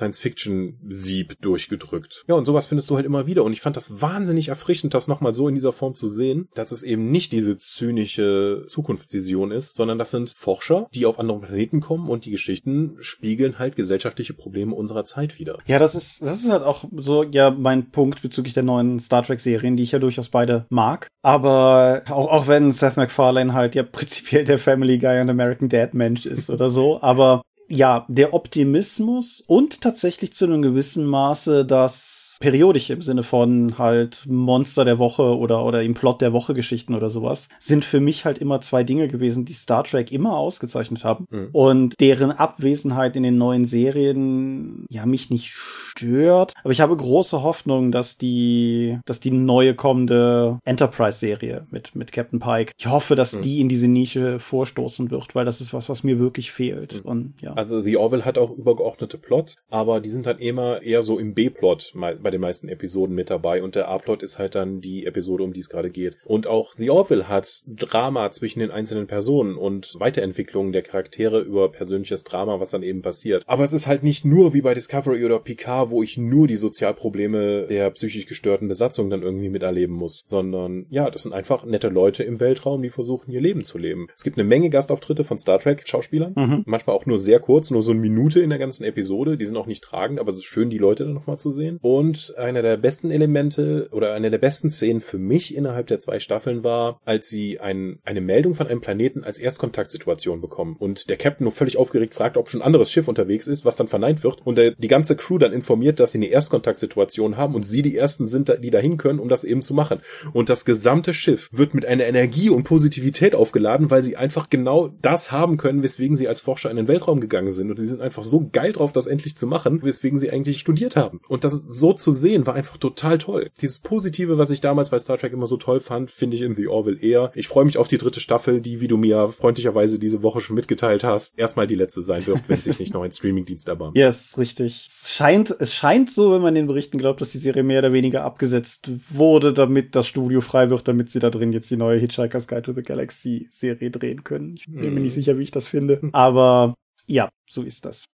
Science-Fiction-Sieb durchgedrückt. Ja, und sowas findest du halt immer wieder. Und ich fand das wahnsinnig erfrischend, das nochmal so in dieser Form zu sehen, dass es eben nicht diese zynische Zukunftsvision ist, sondern das sind Forscher, die auf andere Planeten kommen und die Geschichten spiegeln halt gesellschaftliche Probleme unserer Zeit wieder. Ja, das ist, das ist halt auch so, ja, mein Punkt bezüglich der neuen Star Trek Serien, die ich ja durchaus beide mag. Aber auch, auch wenn Seth MacFarlane halt ja prinzipiell der Family Guy und American Dad Mensch ist oder so, aber ja, der Optimismus und tatsächlich zu einem gewissen Maße das periodische im Sinne von halt Monster der Woche oder, oder im Plot der Woche Geschichten oder sowas, sind für mich halt immer zwei Dinge gewesen, die Star Trek immer ausgezeichnet haben mhm. und deren Abwesenheit in den neuen Serien ja mich nicht stört. Aber ich habe große Hoffnung, dass die, dass die neue kommende Enterprise-Serie mit, mit Captain Pike, ich hoffe, dass mhm. die in diese Nische vorstoßen wird, weil das ist was, was mir wirklich fehlt. Mhm. Und ja. Also The Orville hat auch übergeordnete Plot, aber die sind halt immer eher so im B-Plot bei den meisten Episoden mit dabei und der A-Plot ist halt dann die Episode, um die es gerade geht. Und auch The Orville hat Drama zwischen den einzelnen Personen und Weiterentwicklungen der Charaktere über persönliches Drama, was dann eben passiert. Aber es ist halt nicht nur wie bei Discovery oder Picard, wo ich nur die Sozialprobleme der psychisch gestörten Besatzung dann irgendwie miterleben muss, sondern ja, das sind einfach nette Leute im Weltraum, die versuchen, ihr Leben zu leben. Es gibt eine Menge Gastauftritte von Star Trek Schauspielern, mhm. manchmal auch nur sehr kurz, nur so eine Minute in der ganzen Episode. Die sind auch nicht tragend, aber es ist schön, die Leute dann nochmal zu sehen. Und einer der besten Elemente oder eine der besten Szenen für mich innerhalb der zwei Staffeln war, als sie ein, eine Meldung von einem Planeten als Erstkontaktsituation bekommen und der Captain nur völlig aufgeregt fragt, ob schon ein anderes Schiff unterwegs ist, was dann verneint wird und der, die ganze Crew dann informiert, dass sie eine Erstkontaktsituation haben und sie die ersten sind, die dahin können, um das eben zu machen. Und das gesamte Schiff wird mit einer Energie und Positivität aufgeladen, weil sie einfach genau das haben können, weswegen sie als Forscher in den Weltraum gegangen sind. Und die sind einfach so geil drauf, das endlich zu machen, weswegen sie eigentlich studiert haben. Und das so zu sehen, war einfach total toll. Dieses Positive, was ich damals bei Star Trek immer so toll fand, finde ich in The Orville eher. Ich freue mich auf die dritte Staffel, die, wie du mir freundlicherweise diese Woche schon mitgeteilt hast, erstmal die letzte sein wird, wenn sich nicht noch ein Streamingdienst erbarmt. Ja, yes, richtig. Es scheint, es scheint so, wenn man den Berichten glaubt, dass die Serie mehr oder weniger abgesetzt wurde, damit das Studio frei wird, damit sie da drin jetzt die neue Hitchhiker's Guide to the Galaxy Serie drehen können. Ich bin mm. mir nicht hm. sicher, wie ich das finde. Aber ja, so ist das.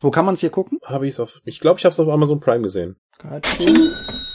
Wo kann man es hier gucken? Habe ich es auf. Ich glaube, ich habe es auf Amazon Prime gesehen.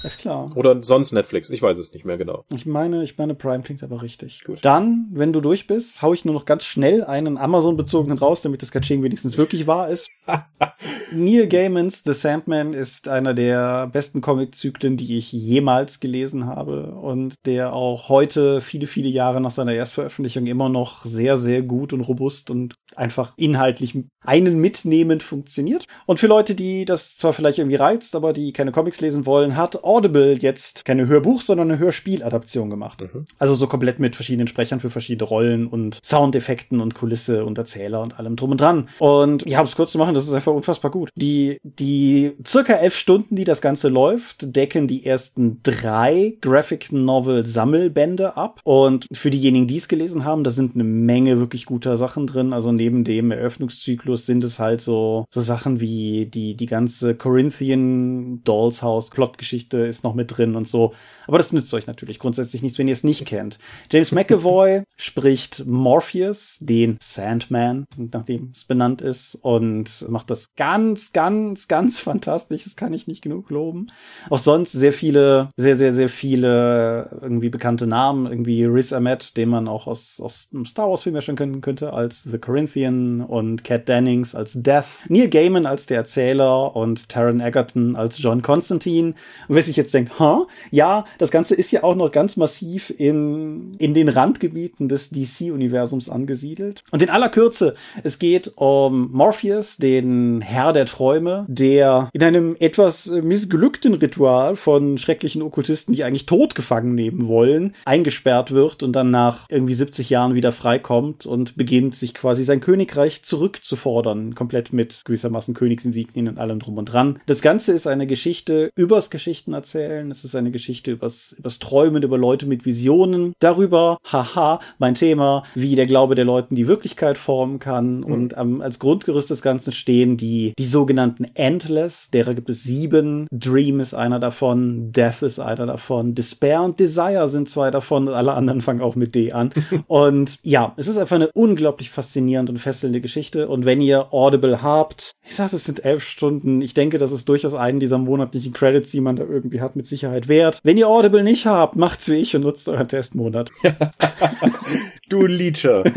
Ist klar. Oder sonst Netflix, ich weiß es nicht mehr genau. Ich meine, ich meine, Prime klingt aber richtig. Gut. Dann, wenn du durch bist, hau ich nur noch ganz schnell einen Amazon-bezogenen raus, damit das Kaching wenigstens wirklich wahr ist. (laughs) Neil Gaimans The Sandman ist einer der besten Comiczyklen, die ich jemals gelesen habe und der auch heute, viele, viele Jahre nach seiner Erstveröffentlichung immer noch sehr, sehr gut und robust und einfach inhaltlich einen mitnehmend funktioniert. Und für Leute, die das zwar vielleicht irgendwie reizt, aber die keine Comics lesen wollen, hat Audible jetzt keine Hörbuch, sondern eine Hörspieladaption gemacht. Mhm. Also so komplett mit verschiedenen Sprechern für verschiedene Rollen und Soundeffekten und Kulisse und Erzähler und allem drum und dran. Und ja, um es kurz zu machen, das ist einfach unfassbar gut. Die, die circa elf Stunden, die das Ganze läuft, decken die ersten drei Graphic Novel Sammelbände ab. Und für diejenigen, die es gelesen haben, da sind eine Menge wirklich guter Sachen drin. Also neben dem Eröffnungszyklus sind es halt so, so Sachen wie die, die ganze Corinthian Dolls House Plotgeschichte ist noch mit drin und so. Aber das nützt euch natürlich grundsätzlich nichts, wenn ihr es nicht kennt. James McAvoy (laughs) spricht Morpheus, den Sandman, nachdem es benannt ist, und macht das ganz, ganz, ganz fantastisch. Das kann ich nicht genug loben. Auch sonst sehr viele, sehr, sehr, sehr viele irgendwie bekannte Namen. Irgendwie Riz Ahmed, den man auch aus, aus einem Star Wars Film ja schon kennen könnte, als The Corinthian und Cat Dennings als Death. Neil Gaiman als der Erzähler und Taron Egerton als John Constantine. Und wer sich jetzt denkt, huh? ja, das Ganze ist ja auch noch ganz massiv in, in den Randgebieten des DC-Universums angesiedelt. Und in aller Kürze, es geht um Morpheus, den Herr der Träume, der in einem etwas missglückten Ritual von schrecklichen Okkultisten, die eigentlich tot gefangen nehmen wollen, eingesperrt wird und dann nach irgendwie 70 Jahren wieder freikommt und beginnt, sich quasi sein Königreich zurückzufordern, komplett mit gewissermaßen Königsinsignien und allem drum und dran. Das Ganze ist eine Geschichte übers Geschichtenerzählen, es ist eine Geschichte übers, übers Träumen, über Leute mit Visionen, darüber, haha, mein Thema, wie der Glaube der Leuten die Wirklichkeit formen kann. Mhm. Und ähm, als Grundgerüst des Ganzen stehen die, die sogenannten Endless, derer gibt es sieben. Dream ist einer davon, Death ist einer davon, Despair und Desire sind zwei davon, alle anderen fangen auch mit D an. (laughs) und ja, es ist einfach eine unglaublich faszinierende und fesselnde Geschichte. Und wenn ihr Audible habt, ich sag, es sind elf Stunden, ich denke, das ist durchaus einen dieser monatlichen Credits, die man da irgendwie hat, mit Sicherheit wert. Wenn ihr Audible nicht habt, macht's wie ich und nutzt euren Testmonat. (laughs) du Leecher. (laughs)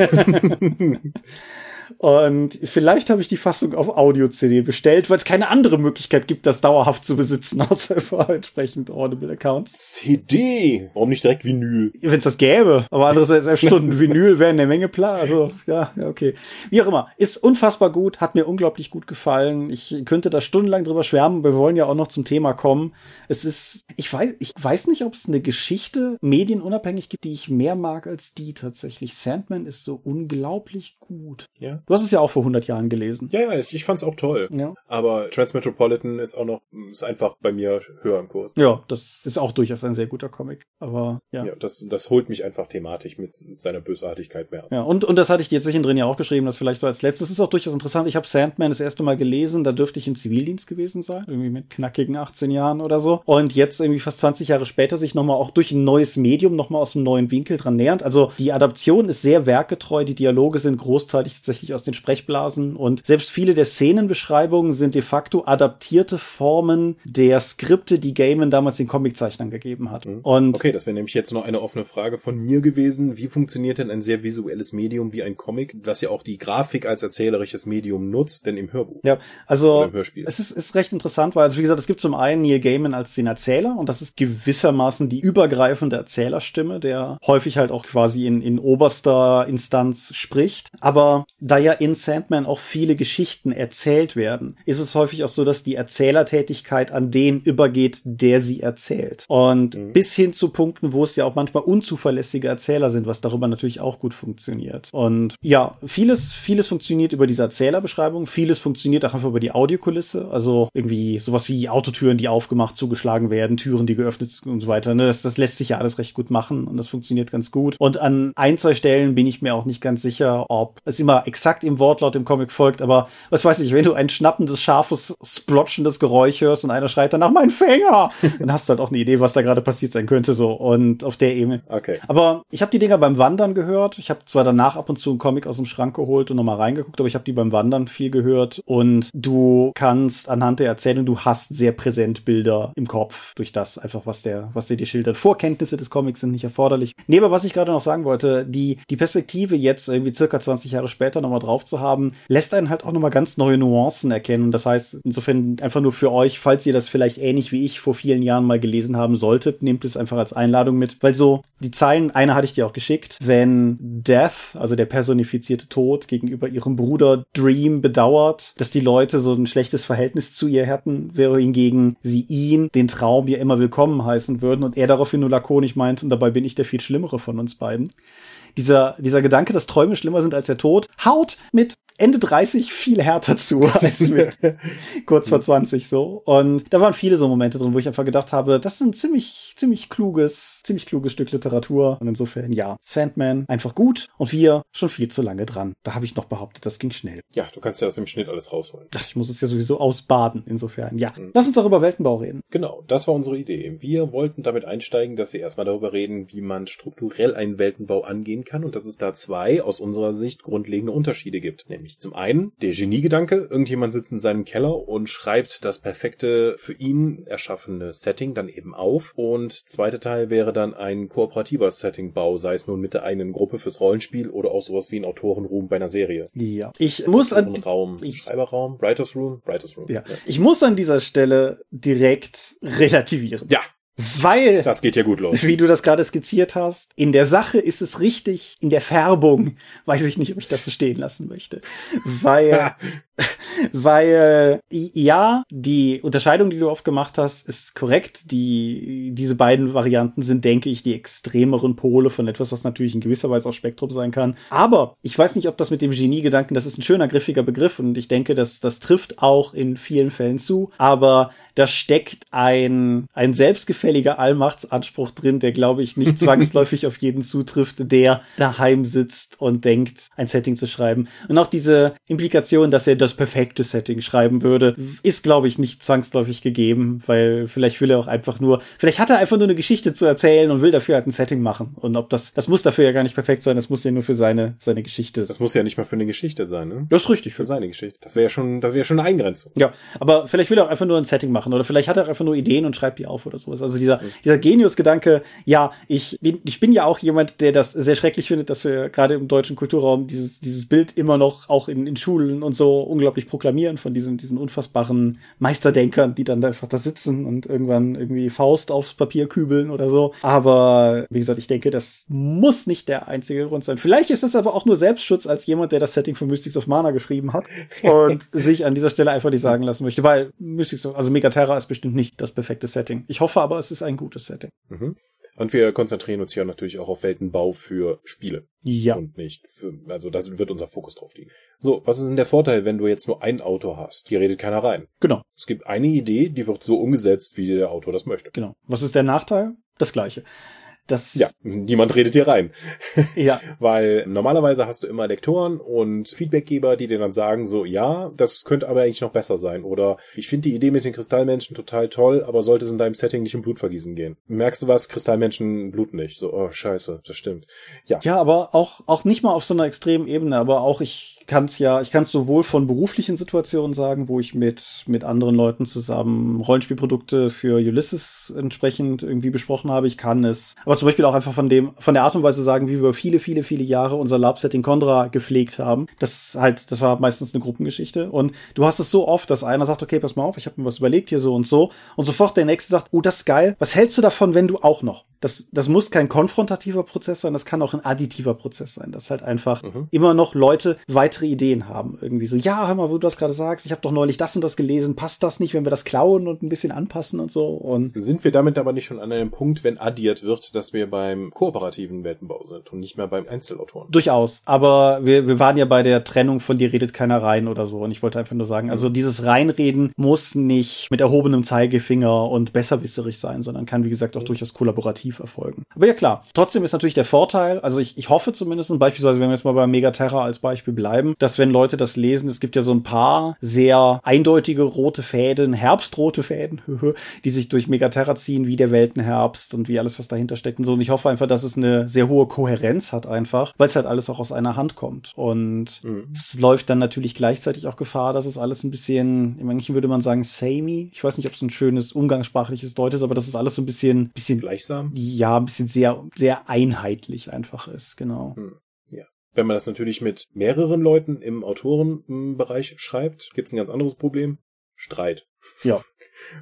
Und vielleicht habe ich die Fassung auf Audio-CD bestellt, weil es keine andere Möglichkeit gibt, das dauerhaft zu besitzen, (laughs) außer über entsprechend Audible-Accounts. CD! Warum nicht direkt Vinyl? Wenn es das gäbe. Aber andererseits elf (laughs) Stunden Vinyl wären eine Menge Plan. Also, ja, ja, okay. Wie auch immer. Ist unfassbar gut, hat mir unglaublich gut gefallen. Ich könnte da stundenlang drüber schwärmen. Wir wollen ja auch noch zum Thema kommen. Es ist, ich weiß, ich weiß nicht, ob es eine Geschichte medienunabhängig gibt, die ich mehr mag als die tatsächlich. Sandman ist so unglaublich gut. Ja. Du hast es ja auch vor 100 Jahren gelesen. Ja, ja, ich, ich fand's auch toll. Ja. Aber Transmetropolitan ist auch noch, ist einfach bei mir höher im Kurs. Ja, das ist auch durchaus ein sehr guter Comic. Aber ja. Ja, das, das holt mich einfach thematisch mit seiner Bösartigkeit mehr. Ja, und, und das hatte ich dir zwischendrin ja auch geschrieben, das vielleicht so als letztes. Ist auch durchaus interessant. Ich habe Sandman das erste Mal gelesen, da dürfte ich im Zivildienst gewesen sein, irgendwie mit knackigen 18 Jahren oder so. Und jetzt irgendwie fast 20 Jahre später sich nochmal auch durch ein neues Medium nochmal aus einem neuen Winkel dran nähernd. Also die Adaption ist sehr werkgetreu, die Dialoge sind großteilig tatsächlich aus den Sprechblasen und selbst viele der Szenenbeschreibungen sind de facto adaptierte Formen der Skripte, die Gaiman damals den Comiczeichnern gegeben hat. Mhm. Und Okay, das wäre nämlich jetzt noch eine offene Frage von mir gewesen. Wie funktioniert denn ein sehr visuelles Medium wie ein Comic, das ja auch die Grafik als erzählerisches Medium nutzt, denn im Hörbuch ja, also oder im Hörspiel? Es ist, ist recht interessant, weil, also wie gesagt, es gibt zum einen Neil Gaiman als den Erzähler und das ist gewissermaßen die übergreifende Erzählerstimme, der häufig halt auch quasi in, in oberster Instanz spricht. Aber da ja in Sandman auch viele Geschichten erzählt werden, ist es häufig auch so, dass die Erzählertätigkeit an den übergeht, der sie erzählt. Und Mhm. bis hin zu Punkten, wo es ja auch manchmal unzuverlässige Erzähler sind, was darüber natürlich auch gut funktioniert. Und ja, vieles, vieles funktioniert über diese Erzählerbeschreibung, vieles funktioniert auch einfach über die Audiokulisse, also irgendwie sowas wie Autotüren, die aufgemacht, zugeschlagen werden, Türen, die geöffnet und so weiter. Ne? Das, das lässt sich ja alles recht gut machen und das funktioniert ganz gut. Und an ein, zwei Stellen bin ich mir auch nicht ganz sicher, ob es immer exakt im Wortlaut im Comic folgt, aber was weiß ich, wenn du ein schnappendes, scharfes, splotschendes Geräusch hörst und einer schreit danach, mein Fänger, (laughs) dann hast du halt auch eine Idee, was da gerade passiert sein könnte, so. Und auf der Ebene. Okay. Aber ich habe die Dinger beim Wandern gehört. Ich habe zwar danach ab und zu einen Comic aus dem Schrank geholt und nochmal reingeguckt, aber ich habe die beim Wandern viel gehört. Und du kannst anhand der Erzählung, du hast sehr präsent Bilder im Kopf durch das einfach, was der, was der dir schildert. Vorkenntnisse des Comics sind nicht erforderlich. Nee, aber was ich gerade noch sagen wollte, die, die Perspektive jetzt irgendwie circa 20 Jahre später nochmal drauf zu haben, lässt einen halt auch nochmal ganz neue Nuancen erkennen. Das heißt, insofern einfach nur für euch, falls ihr das vielleicht ähnlich wie ich vor vielen Jahren mal gelesen haben solltet, nehmt es einfach als Einladung mit, weil so die Zeilen, eine hatte ich dir auch geschickt, wenn Death, also der personifizierte Tod, gegenüber ihrem Bruder Dream bedauert, dass die Leute so ein schlechtes Verhältnis zu ihr hätten, wäre hingegen sie ihn, den Traum, ihr immer willkommen heißen würden und er daraufhin nur lakonisch meint, und dabei bin ich der viel schlimmere von uns beiden. Dieser, dieser Gedanke, dass Träume schlimmer sind als der Tod, haut mit Ende 30 viel härter zu (laughs) als mit (laughs) kurz vor 20 so. Und da waren viele so Momente drin, wo ich einfach gedacht habe, das ist ein ziemlich, ziemlich kluges, ziemlich kluges Stück Literatur. Und insofern, ja, Sandman einfach gut und wir schon viel zu lange dran. Da habe ich noch behauptet, das ging schnell. Ja, du kannst ja das im Schnitt alles rausholen. Ach, ich muss es ja sowieso ausbaden. Insofern, ja. Lass uns doch über Weltenbau reden. Genau, das war unsere Idee. Wir wollten damit einsteigen, dass wir erstmal darüber reden, wie man strukturell einen Weltenbau angehen kann und dass es da zwei aus unserer Sicht grundlegende Unterschiede gibt. Nämlich zum einen der Geniegedanke, irgendjemand sitzt in seinem Keller und schreibt das perfekte für ihn erschaffene Setting dann eben auf. Und zweiter Teil wäre dann ein kooperativer Settingbau, sei es nun mit der eigenen Gruppe fürs Rollenspiel oder auch sowas wie ein Autorenruhm bei einer Serie. Ja. Ich muss an, Raum, ich- Schreiberraum, Writers Room, Writers Room. ja. Ich muss an dieser Stelle direkt relativieren. ja, Weil das geht ja gut los. wie du das gerade skizziert hast. In der Sache ist es richtig, in der Färbung weiß ich nicht, ob ich das so stehen lassen möchte. Weil, (laughs) (laughs) weil, ja, die Unterscheidung, die du oft gemacht hast, ist korrekt. Die, diese beiden Varianten sind, denke ich, die extremeren Pole von etwas, was natürlich in gewisser Weise auch Spektrum sein kann. Aber ich weiß nicht, ob das mit dem Geniegedanken, das ist ein schöner, griffiger Begriff und ich denke, dass das trifft auch in vielen Fällen zu. Aber da steckt ein, ein selbstgefälliger Allmachtsanspruch drin, der, glaube ich, nicht (laughs) zwangsläufig auf jeden zutrifft, der daheim sitzt und denkt, ein Setting zu schreiben. Und auch diese Implikation, dass er das perfekte Setting schreiben würde, ist, glaube ich, nicht zwangsläufig gegeben, weil vielleicht will er auch einfach nur, vielleicht hat er einfach nur eine Geschichte zu erzählen und will dafür halt ein Setting machen. Und ob das, das muss dafür ja gar nicht perfekt sein, das muss ja nur für seine, seine Geschichte. Das muss ja nicht mal für eine Geschichte sein, ne? Das ist richtig. Für seine Geschichte. Das wäre ja schon, das wäre schon eine Eingrenzung. Ja, aber vielleicht will er auch einfach nur ein Setting machen oder vielleicht hat er auch einfach nur Ideen und schreibt die auf oder sowas. Also Also dieser, mhm. dieser Genius-Gedanke, ja, ich bin, ich bin ja auch jemand, der das sehr schrecklich findet, dass wir gerade im deutschen Kulturraum dieses, dieses Bild immer noch auch in, in Schulen und so unglaublich proklamieren von diesen, diesen unfassbaren Meisterdenkern, die dann einfach da sitzen und irgendwann irgendwie Faust aufs Papier kübeln oder so. Aber wie gesagt, ich denke, das muss nicht der einzige Grund sein. Vielleicht ist es aber auch nur Selbstschutz als jemand, der das Setting für Mystics of Mana geschrieben hat und (laughs) sich an dieser Stelle einfach nicht sagen lassen möchte, weil Mystics of, also Megaterra ist bestimmt nicht das perfekte Setting. Ich hoffe aber, es ist ein gutes Setting. Mhm. Und wir konzentrieren uns ja natürlich auch auf Weltenbau für Spiele. Ja. Und nicht für, also das wird unser Fokus drauf liegen. So, was ist denn der Vorteil, wenn du jetzt nur ein Autor hast? Hier redet keiner rein. Genau. Es gibt eine Idee, die wird so umgesetzt, wie der Autor das möchte. Genau. Was ist der Nachteil? Das gleiche. Das ja, niemand redet hier rein. (laughs) Ja. (laughs) Weil normalerweise hast du immer Lektoren und Feedbackgeber, die dir dann sagen so, ja, das könnte aber eigentlich noch besser sein. Oder ich finde die Idee mit den Kristallmenschen total toll, aber sollte es in deinem Setting nicht um Blutvergießen gehen. Merkst du was? Kristallmenschen bluten nicht. So, oh, scheiße, das stimmt. Ja. Ja, aber auch, auch nicht mal auf so einer extremen Ebene, aber auch ich kann es ja, ich kann es sowohl von beruflichen Situationen sagen, wo ich mit, mit anderen Leuten zusammen Rollenspielprodukte für Ulysses entsprechend irgendwie besprochen habe. Ich kann es, aber zum Beispiel auch einfach von dem, von der Art und Weise sagen, wie wir über viele, viele, viele Jahre unser Lab-Setting Condra gepflegt haben. Das halt, das war meistens eine Gruppengeschichte. Und du hast es so oft, dass einer sagt, okay, pass mal auf, ich habe mir was überlegt hier so und so. Und sofort der nächste sagt, oh, das ist geil. Was hältst du davon, wenn du auch noch? Das, das muss kein konfrontativer Prozess sein, das kann auch ein additiver Prozess sein. Das halt einfach mhm. immer noch Leute weitere Ideen haben. Irgendwie so, ja, hör mal, wo du das gerade sagst, ich habe doch neulich das und das gelesen, passt das nicht, wenn wir das klauen und ein bisschen anpassen und so. Und Sind wir damit aber nicht schon an einem Punkt, wenn addiert wird, dass wir beim kooperativen Weltenbau sind und nicht mehr beim Einzelautoren? Durchaus, aber wir, wir waren ja bei der Trennung von dir redet keiner rein oder so und ich wollte einfach nur sagen, also dieses Reinreden muss nicht mit erhobenem Zeigefinger und besserwisserig sein, sondern kann, wie gesagt, auch mhm. durchaus kollaborativ erfolgen. Aber ja klar, trotzdem ist natürlich der Vorteil, also ich, ich hoffe zumindest, beispielsweise, wenn wir jetzt mal bei Megaterra als Beispiel bleiben, dass wenn Leute das lesen, es gibt ja so ein paar sehr eindeutige rote Fäden, herbstrote Fäden, (laughs) die sich durch Megaterra ziehen, wie der Weltenherbst und wie alles, was dahinter steckt und so. Und ich hoffe einfach, dass es eine sehr hohe Kohärenz hat einfach, weil es halt alles auch aus einer Hand kommt. Und mhm. es läuft dann natürlich gleichzeitig auch Gefahr, dass es alles ein bisschen, im Englischen würde man sagen, samey. Ich weiß nicht, ob es ein schönes umgangssprachliches Deutsch ist, aber das ist alles so ein bisschen, bisschen gleichsam ja, ein bisschen sehr, sehr einheitlich einfach ist, genau. Hm, ja. Wenn man das natürlich mit mehreren Leuten im Autorenbereich schreibt, gibt es ein ganz anderes Problem. Streit. Ja.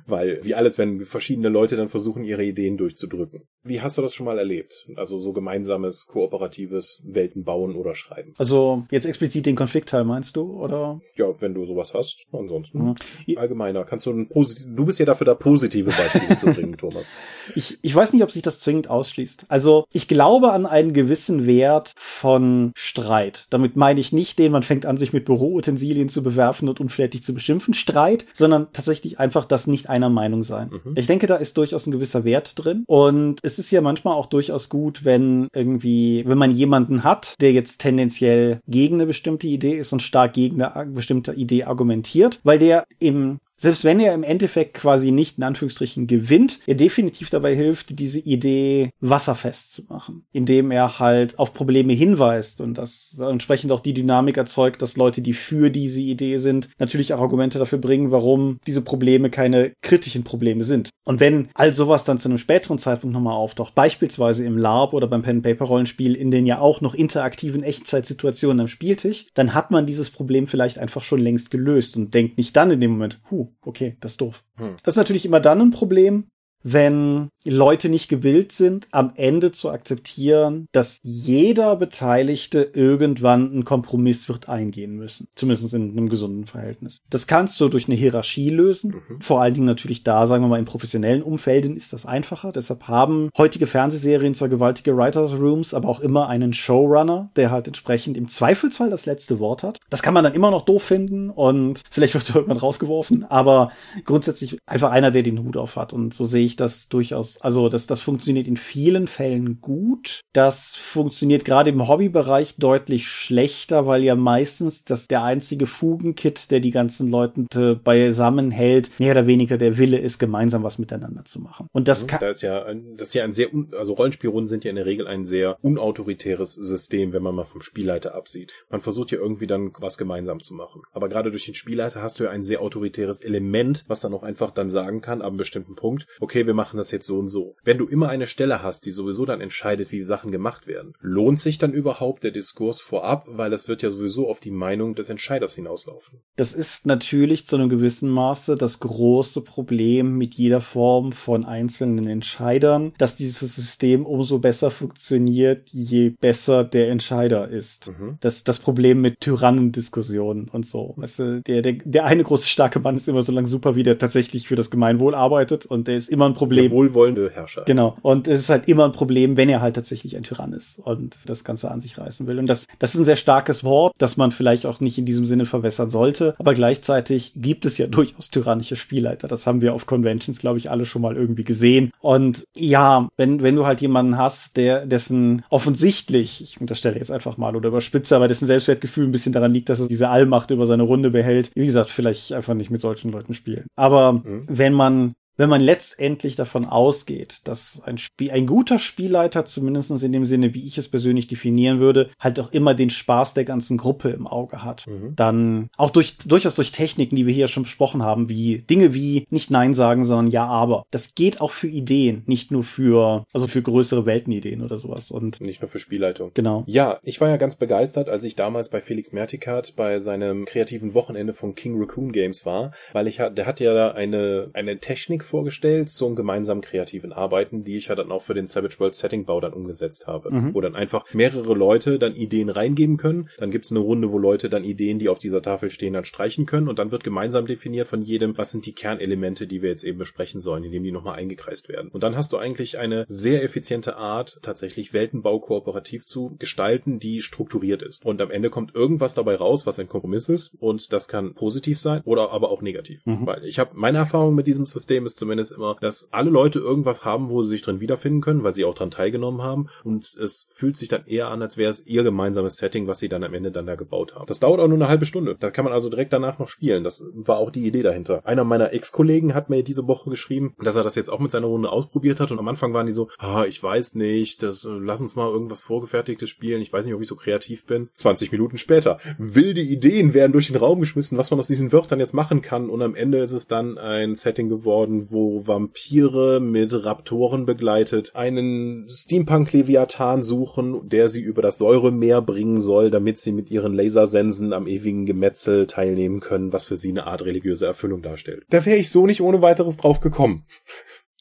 Weil, wie alles, wenn verschiedene Leute dann versuchen, ihre Ideen durchzudrücken. Wie hast du das schon mal erlebt? Also so gemeinsames, kooperatives Welten bauen oder schreiben. Also jetzt explizit den Konfliktteil meinst du, oder? Ja, wenn du sowas hast. Ansonsten mhm. allgemeiner. Kannst du ein positiv, du bist ja dafür da, positive Beispiele zu bringen, (laughs) Thomas. Ich, ich weiß nicht, ob sich das zwingend ausschließt. Also ich glaube an einen gewissen Wert von Streit. Damit meine ich nicht den, man fängt an, sich mit Büroutensilien zu bewerfen und unflätig zu beschimpfen, Streit, sondern tatsächlich einfach das nicht einer Meinung sein. Mhm. Ich denke, da ist durchaus ein gewisser Wert drin und es ist ja manchmal auch durchaus gut, wenn irgendwie, wenn man jemanden hat, der jetzt tendenziell gegen eine bestimmte Idee ist und stark gegen eine bestimmte Idee argumentiert, weil der im selbst wenn er im Endeffekt quasi nicht in Anführungsstrichen gewinnt, er definitiv dabei hilft, diese Idee wasserfest zu machen, indem er halt auf Probleme hinweist und das entsprechend auch die Dynamik erzeugt, dass Leute, die für diese Idee sind, natürlich auch Argumente dafür bringen, warum diese Probleme keine kritischen Probleme sind. Und wenn all sowas dann zu einem späteren Zeitpunkt nochmal auftaucht, beispielsweise im LARP oder beim Pen-Paper-Rollenspiel, in den ja auch noch interaktiven Echtzeitsituationen am Spieltisch, dann hat man dieses Problem vielleicht einfach schon längst gelöst und denkt nicht dann in dem Moment, huh, okay, das ist doof. Hm. Das ist natürlich immer dann ein Problem, wenn Leute nicht gewillt sind, am Ende zu akzeptieren, dass jeder Beteiligte irgendwann einen Kompromiss wird eingehen müssen. Zumindest in einem gesunden Verhältnis. Das kannst du durch eine Hierarchie lösen. Mhm. Vor allen Dingen natürlich da, sagen wir mal, in professionellen Umfelden ist das einfacher. Deshalb haben heutige Fernsehserien zwar gewaltige Writers Rooms, aber auch immer einen Showrunner, der halt entsprechend im Zweifelsfall das letzte Wort hat. Das kann man dann immer noch doof finden und (laughs) vielleicht wird irgendwann rausgeworfen, aber grundsätzlich einfach einer, der den Hut auf hat. Und so sehe ich das durchaus, also das, das funktioniert in vielen Fällen gut. Das funktioniert gerade im Hobbybereich deutlich schlechter, weil ja meistens das der einzige Fugenkit, der die ganzen Leute beisammen hält, mehr oder weniger der Wille ist, gemeinsam was miteinander zu machen. Und das mhm, kann. Das ist ja, das ist ja ein sehr, also Rollenspielrunden sind ja in der Regel ein sehr unautoritäres System, wenn man mal vom Spielleiter absieht. Man versucht ja irgendwie dann was gemeinsam zu machen. Aber gerade durch den Spielleiter hast du ja ein sehr autoritäres Element, was dann auch einfach dann sagen kann, ab einem bestimmten Punkt, okay, wir machen das jetzt so und so. Wenn du immer eine Stelle hast, die sowieso dann entscheidet, wie Sachen gemacht werden, lohnt sich dann überhaupt der Diskurs vorab, weil es wird ja sowieso auf die Meinung des Entscheiders hinauslaufen. Das ist natürlich zu einem gewissen Maße das große Problem mit jeder Form von einzelnen Entscheidern, dass dieses System umso besser funktioniert, je besser der Entscheider ist. Mhm. Das das Problem mit Tyrannendiskussionen und so. Weißt du, der, der, der eine große starke Mann ist immer so lange super, wie der tatsächlich für das Gemeinwohl arbeitet und der ist immer ein Problem. Der wohlwollende Herrscher. Genau. Und es ist halt immer ein Problem, wenn er halt tatsächlich ein Tyrann ist und das Ganze an sich reißen will. Und das, das ist ein sehr starkes Wort, das man vielleicht auch nicht in diesem Sinne verwässern sollte. Aber gleichzeitig gibt es ja (laughs) durchaus tyrannische Spielleiter. Das haben wir auf Conventions, glaube ich, alle schon mal irgendwie gesehen. Und ja, wenn, wenn du halt jemanden hast, der, dessen offensichtlich, ich unterstelle jetzt einfach mal oder überspitze, aber dessen Selbstwertgefühl ein bisschen daran liegt, dass er diese Allmacht über seine Runde behält. Wie gesagt, vielleicht einfach nicht mit solchen Leuten spielen. Aber mhm. wenn man wenn man letztendlich davon ausgeht, dass ein Spiel, ein guter Spielleiter, zumindest in dem Sinne, wie ich es persönlich definieren würde, halt auch immer den Spaß der ganzen Gruppe im Auge hat, mhm. dann auch durch, durchaus durch Techniken, die wir hier schon besprochen haben, wie Dinge wie nicht Nein sagen, sondern Ja, aber. Das geht auch für Ideen, nicht nur für, also für größere Weltenideen oder sowas und. Nicht nur für Spielleitung. Genau. Ja, ich war ja ganz begeistert, als ich damals bei Felix Mertikat bei seinem kreativen Wochenende von King Raccoon Games war, weil ich, der hat ja da eine, eine Technik vorgestellt zum gemeinsamen kreativen Arbeiten, die ich ja dann auch für den Savage World Setting Bau dann umgesetzt habe. Mhm. Wo dann einfach mehrere Leute dann Ideen reingeben können. Dann gibt's eine Runde, wo Leute dann Ideen, die auf dieser Tafel stehen, dann streichen können. Und dann wird gemeinsam definiert von jedem, was sind die Kernelemente, die wir jetzt eben besprechen sollen, indem die nochmal eingekreist werden. Und dann hast du eigentlich eine sehr effiziente Art, tatsächlich Weltenbau kooperativ zu gestalten, die strukturiert ist. Und am Ende kommt irgendwas dabei raus, was ein Kompromiss ist. Und das kann positiv sein oder aber auch negativ. Mhm. Weil ich habe meine Erfahrung mit diesem System ist zumindest immer, dass alle Leute irgendwas haben, wo sie sich drin wiederfinden können, weil sie auch dran teilgenommen haben. Und es fühlt sich dann eher an, als wäre es ihr gemeinsames Setting, was sie dann am Ende dann da gebaut haben. Das dauert auch nur eine halbe Stunde. Da kann man also direkt danach noch spielen. Das war auch die Idee dahinter. Einer meiner Ex-Kollegen hat mir diese Woche geschrieben, dass er das jetzt auch mit seiner Runde ausprobiert hat. Und am Anfang waren die so, ah, ich weiß nicht, das, äh, lass uns mal irgendwas Vorgefertigtes spielen. Ich weiß nicht, ob ich so kreativ bin. 20 Minuten später. Wilde Ideen werden durch den Raum geschmissen, was man aus diesen Wörtern jetzt machen kann. Und am Ende ist es dann ein Setting geworden, wo Vampire mit Raptoren begleitet einen Steampunk-Leviathan suchen, der sie über das Säuremeer bringen soll, damit sie mit ihren Lasersensen am ewigen Gemetzel teilnehmen können, was für sie eine Art religiöse Erfüllung darstellt. Da wäre ich so nicht ohne weiteres drauf gekommen.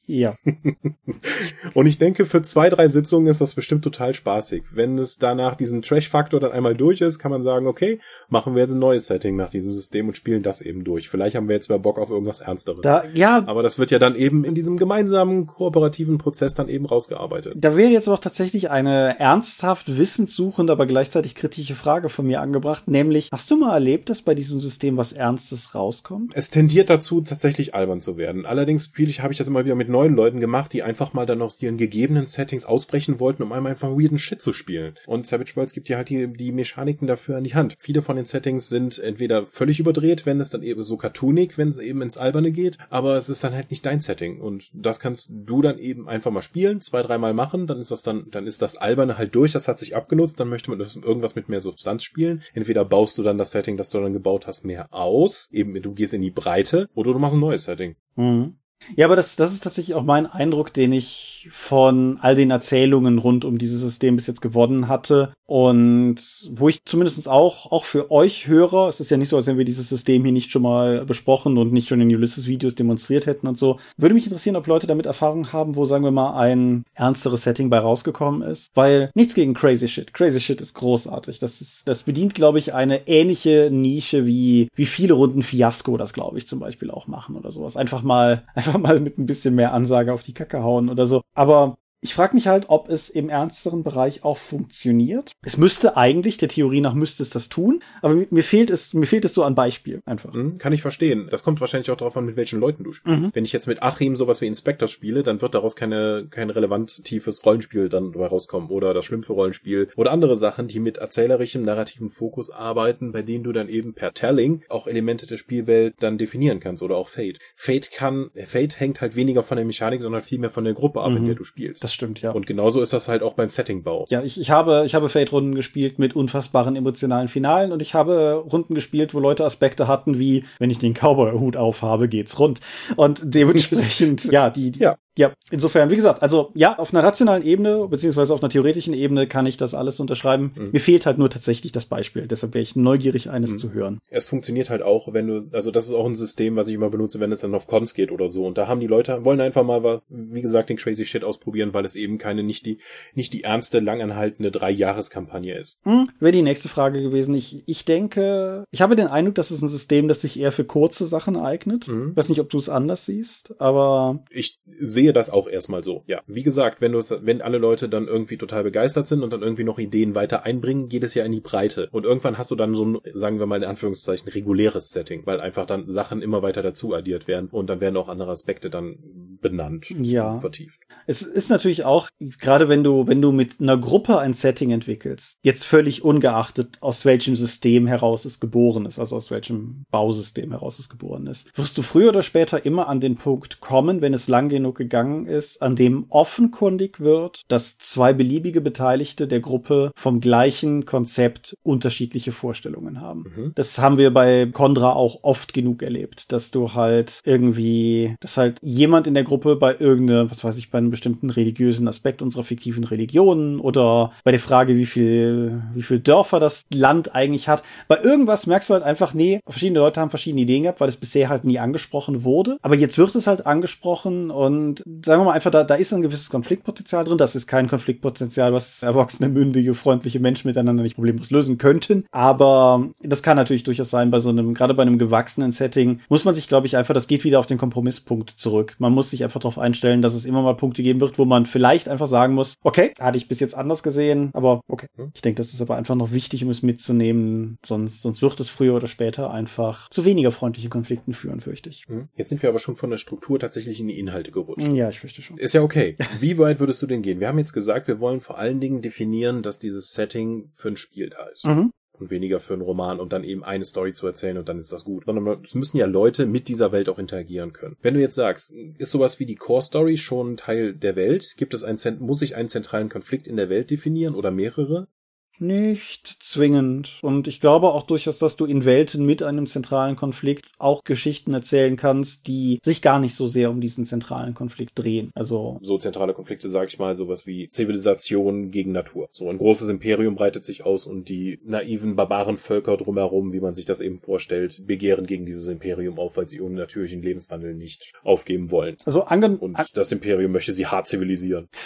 Ja. (laughs) und ich denke, für zwei, drei Sitzungen ist das bestimmt total spaßig. Wenn es danach diesen Trash-Faktor dann einmal durch ist, kann man sagen, okay, machen wir jetzt ein neues Setting nach diesem System und spielen das eben durch. Vielleicht haben wir jetzt mehr Bock auf irgendwas Ernsteres. Da, ja. Aber das wird ja dann eben in diesem gemeinsamen kooperativen Prozess dann eben rausgearbeitet. Da wäre jetzt auch tatsächlich eine ernsthaft wissenssuchende, aber gleichzeitig kritische Frage von mir angebracht, nämlich, hast du mal erlebt, dass bei diesem System was Ernstes rauskommt? Es tendiert dazu, tatsächlich albern zu werden. Allerdings spiele ich, habe ich das immer wieder mit neuen Leuten gemacht, die einfach mal dann aus ihren gegebenen Settings ausbrechen wollten, um einmal einfach weirden Shit zu spielen. Und Savage Worlds gibt dir halt die, die Mechaniken dafür an die Hand. Viele von den Settings sind entweder völlig überdreht, wenn es dann eben so cartoonig, wenn es eben ins Alberne geht, aber es ist dann halt nicht dein Setting. Und das kannst du dann eben einfach mal spielen, zwei, dreimal machen, dann ist das dann, dann ist das Alberne halt durch, das hat sich abgenutzt, dann möchte man irgendwas mit mehr Substanz spielen. Entweder baust du dann das Setting, das du dann gebaut hast, mehr aus, eben du gehst in die Breite, oder du machst ein neues Setting. Mhm. Ja, aber das, das ist tatsächlich auch mein Eindruck, den ich von all den Erzählungen rund um dieses System bis jetzt gewonnen hatte. Und wo ich zumindest auch, auch für euch höre, es ist ja nicht so, als wenn wir dieses System hier nicht schon mal besprochen und nicht schon in Ulysses-Videos demonstriert hätten und so. Würde mich interessieren, ob Leute damit Erfahrung haben, wo, sagen wir mal, ein ernsteres Setting bei rausgekommen ist. Weil nichts gegen Crazy Shit. Crazy Shit ist großartig. Das ist, das bedient, glaube ich, eine ähnliche Nische wie, wie viele Runden Fiasco das, glaube ich, zum Beispiel auch machen oder sowas. Einfach mal, mal mit ein bisschen mehr Ansage auf die Kacke hauen oder so. Aber ich frage mich halt, ob es im ernsteren Bereich auch funktioniert. Es müsste eigentlich, der Theorie nach müsste es das tun, aber mir fehlt es, mir fehlt es so an Beispiel einfach. Mhm, kann ich verstehen. Das kommt wahrscheinlich auch darauf an, mit welchen Leuten du spielst. Mhm. Wenn ich jetzt mit Achim sowas wie Inspector spiele, dann wird daraus keine, kein relevant tiefes Rollenspiel dann dabei rauskommen oder das schlimmste Rollenspiel oder andere Sachen, die mit erzählerischem, narrativen Fokus arbeiten, bei denen du dann eben per Telling auch Elemente der Spielwelt dann definieren kannst oder auch Fate. Fate kann, Fate hängt halt weniger von der Mechanik, sondern vielmehr von der Gruppe ab, mhm. in der du spielst. Das stimmt, ja. Und genauso ist das halt auch beim Settingbau. Ja, ich, ich habe, ich habe Fate-Runden gespielt mit unfassbaren emotionalen Finalen und ich habe Runden gespielt, wo Leute Aspekte hatten wie, wenn ich den Cowboy-Hut aufhabe, geht's rund. Und dementsprechend, (laughs) ja, die, die, ja. Ja, insofern, wie gesagt, also ja, auf einer rationalen Ebene, beziehungsweise auf einer theoretischen Ebene kann ich das alles unterschreiben. Mhm. Mir fehlt halt nur tatsächlich das Beispiel. Deshalb wäre ich neugierig, eines mhm. zu hören. Es funktioniert halt auch, wenn du, also das ist auch ein System, was ich immer benutze, wenn es dann auf Cons geht oder so. Und da haben die Leute, wollen einfach mal, wie gesagt, den crazy Shit ausprobieren, weil es eben keine, nicht die, nicht die ernste, langanhaltende Drei-Jahres-Kampagne ist. Mhm, wäre die nächste Frage gewesen. Ich, ich denke, ich habe den Eindruck, dass es ein System, das sich eher für kurze Sachen eignet. Mhm. Ich weiß nicht, ob du es anders siehst, aber. Ich sehe das auch erstmal so. Ja, wie gesagt, wenn du wenn alle Leute dann irgendwie total begeistert sind und dann irgendwie noch Ideen weiter einbringen, geht es ja in die Breite. Und irgendwann hast du dann so ein, sagen wir mal in Anführungszeichen, reguläres Setting, weil einfach dann Sachen immer weiter dazu addiert werden und dann werden auch andere Aspekte dann benannt ja. vertieft. Es ist natürlich auch, gerade wenn du, wenn du mit einer Gruppe ein Setting entwickelst, jetzt völlig ungeachtet, aus welchem System heraus es geboren ist, also aus welchem Bausystem heraus es geboren ist, wirst du früher oder später immer an den Punkt kommen, wenn es lang genug gegangen ist, an dem offenkundig wird, dass zwei beliebige Beteiligte der Gruppe vom gleichen Konzept unterschiedliche Vorstellungen haben. Mhm. Das haben wir bei Condra auch oft genug erlebt, dass du halt irgendwie, dass halt jemand in der Gruppe bei irgendeinem, was weiß ich, bei einem bestimmten religiösen Aspekt unserer fiktiven Religionen oder bei der Frage, wie viel, wie viel Dörfer das Land eigentlich hat, bei irgendwas merkst du halt einfach, nee, verschiedene Leute haben verschiedene Ideen gehabt, weil es bisher halt nie angesprochen wurde. Aber jetzt wird es halt angesprochen und sagen wir mal einfach, da, da ist ein gewisses Konfliktpotenzial drin. Das ist kein Konfliktpotenzial, was erwachsene, mündige, freundliche Menschen miteinander nicht problemlos lösen könnten. Aber das kann natürlich durchaus sein, bei so einem, gerade bei einem gewachsenen Setting, muss man sich, glaube ich, einfach, das geht wieder auf den Kompromisspunkt zurück. Man muss sich einfach darauf einstellen, dass es immer mal Punkte geben wird, wo man vielleicht einfach sagen muss, okay, hatte ich bis jetzt anders gesehen, aber okay. Hm. Ich denke, das ist aber einfach noch wichtig, um es mitzunehmen, sonst, sonst wird es früher oder später einfach zu weniger freundlichen Konflikten führen, fürchte ich. Hm. Jetzt sind wir aber schon von der Struktur tatsächlich in die Inhalte gerutscht. Ja, ich fürchte schon. Ist ja okay. Wie weit würdest du denn gehen? Wir haben jetzt gesagt, wir wollen vor allen Dingen definieren, dass dieses Setting für ein Spiel da ist. Mhm und weniger für einen Roman und dann eben eine Story zu erzählen und dann ist das gut. Sondern es müssen ja Leute mit dieser Welt auch interagieren können. Wenn du jetzt sagst, ist sowas wie die Core Story schon Teil der Welt? Gibt es einen, muss ich einen zentralen Konflikt in der Welt definieren oder mehrere? Nicht zwingend. Und ich glaube auch durchaus, dass du in Welten mit einem zentralen Konflikt auch Geschichten erzählen kannst, die sich gar nicht so sehr um diesen zentralen Konflikt drehen. Also so zentrale Konflikte, sag ich mal, sowas wie Zivilisation gegen Natur. So ein großes Imperium breitet sich aus und die naiven Barbarenvölker drumherum, wie man sich das eben vorstellt, begehren gegen dieses Imperium auf, weil sie ihren natürlichen Lebenswandel nicht aufgeben wollen. Also angen und das Imperium möchte sie hart zivilisieren. (laughs)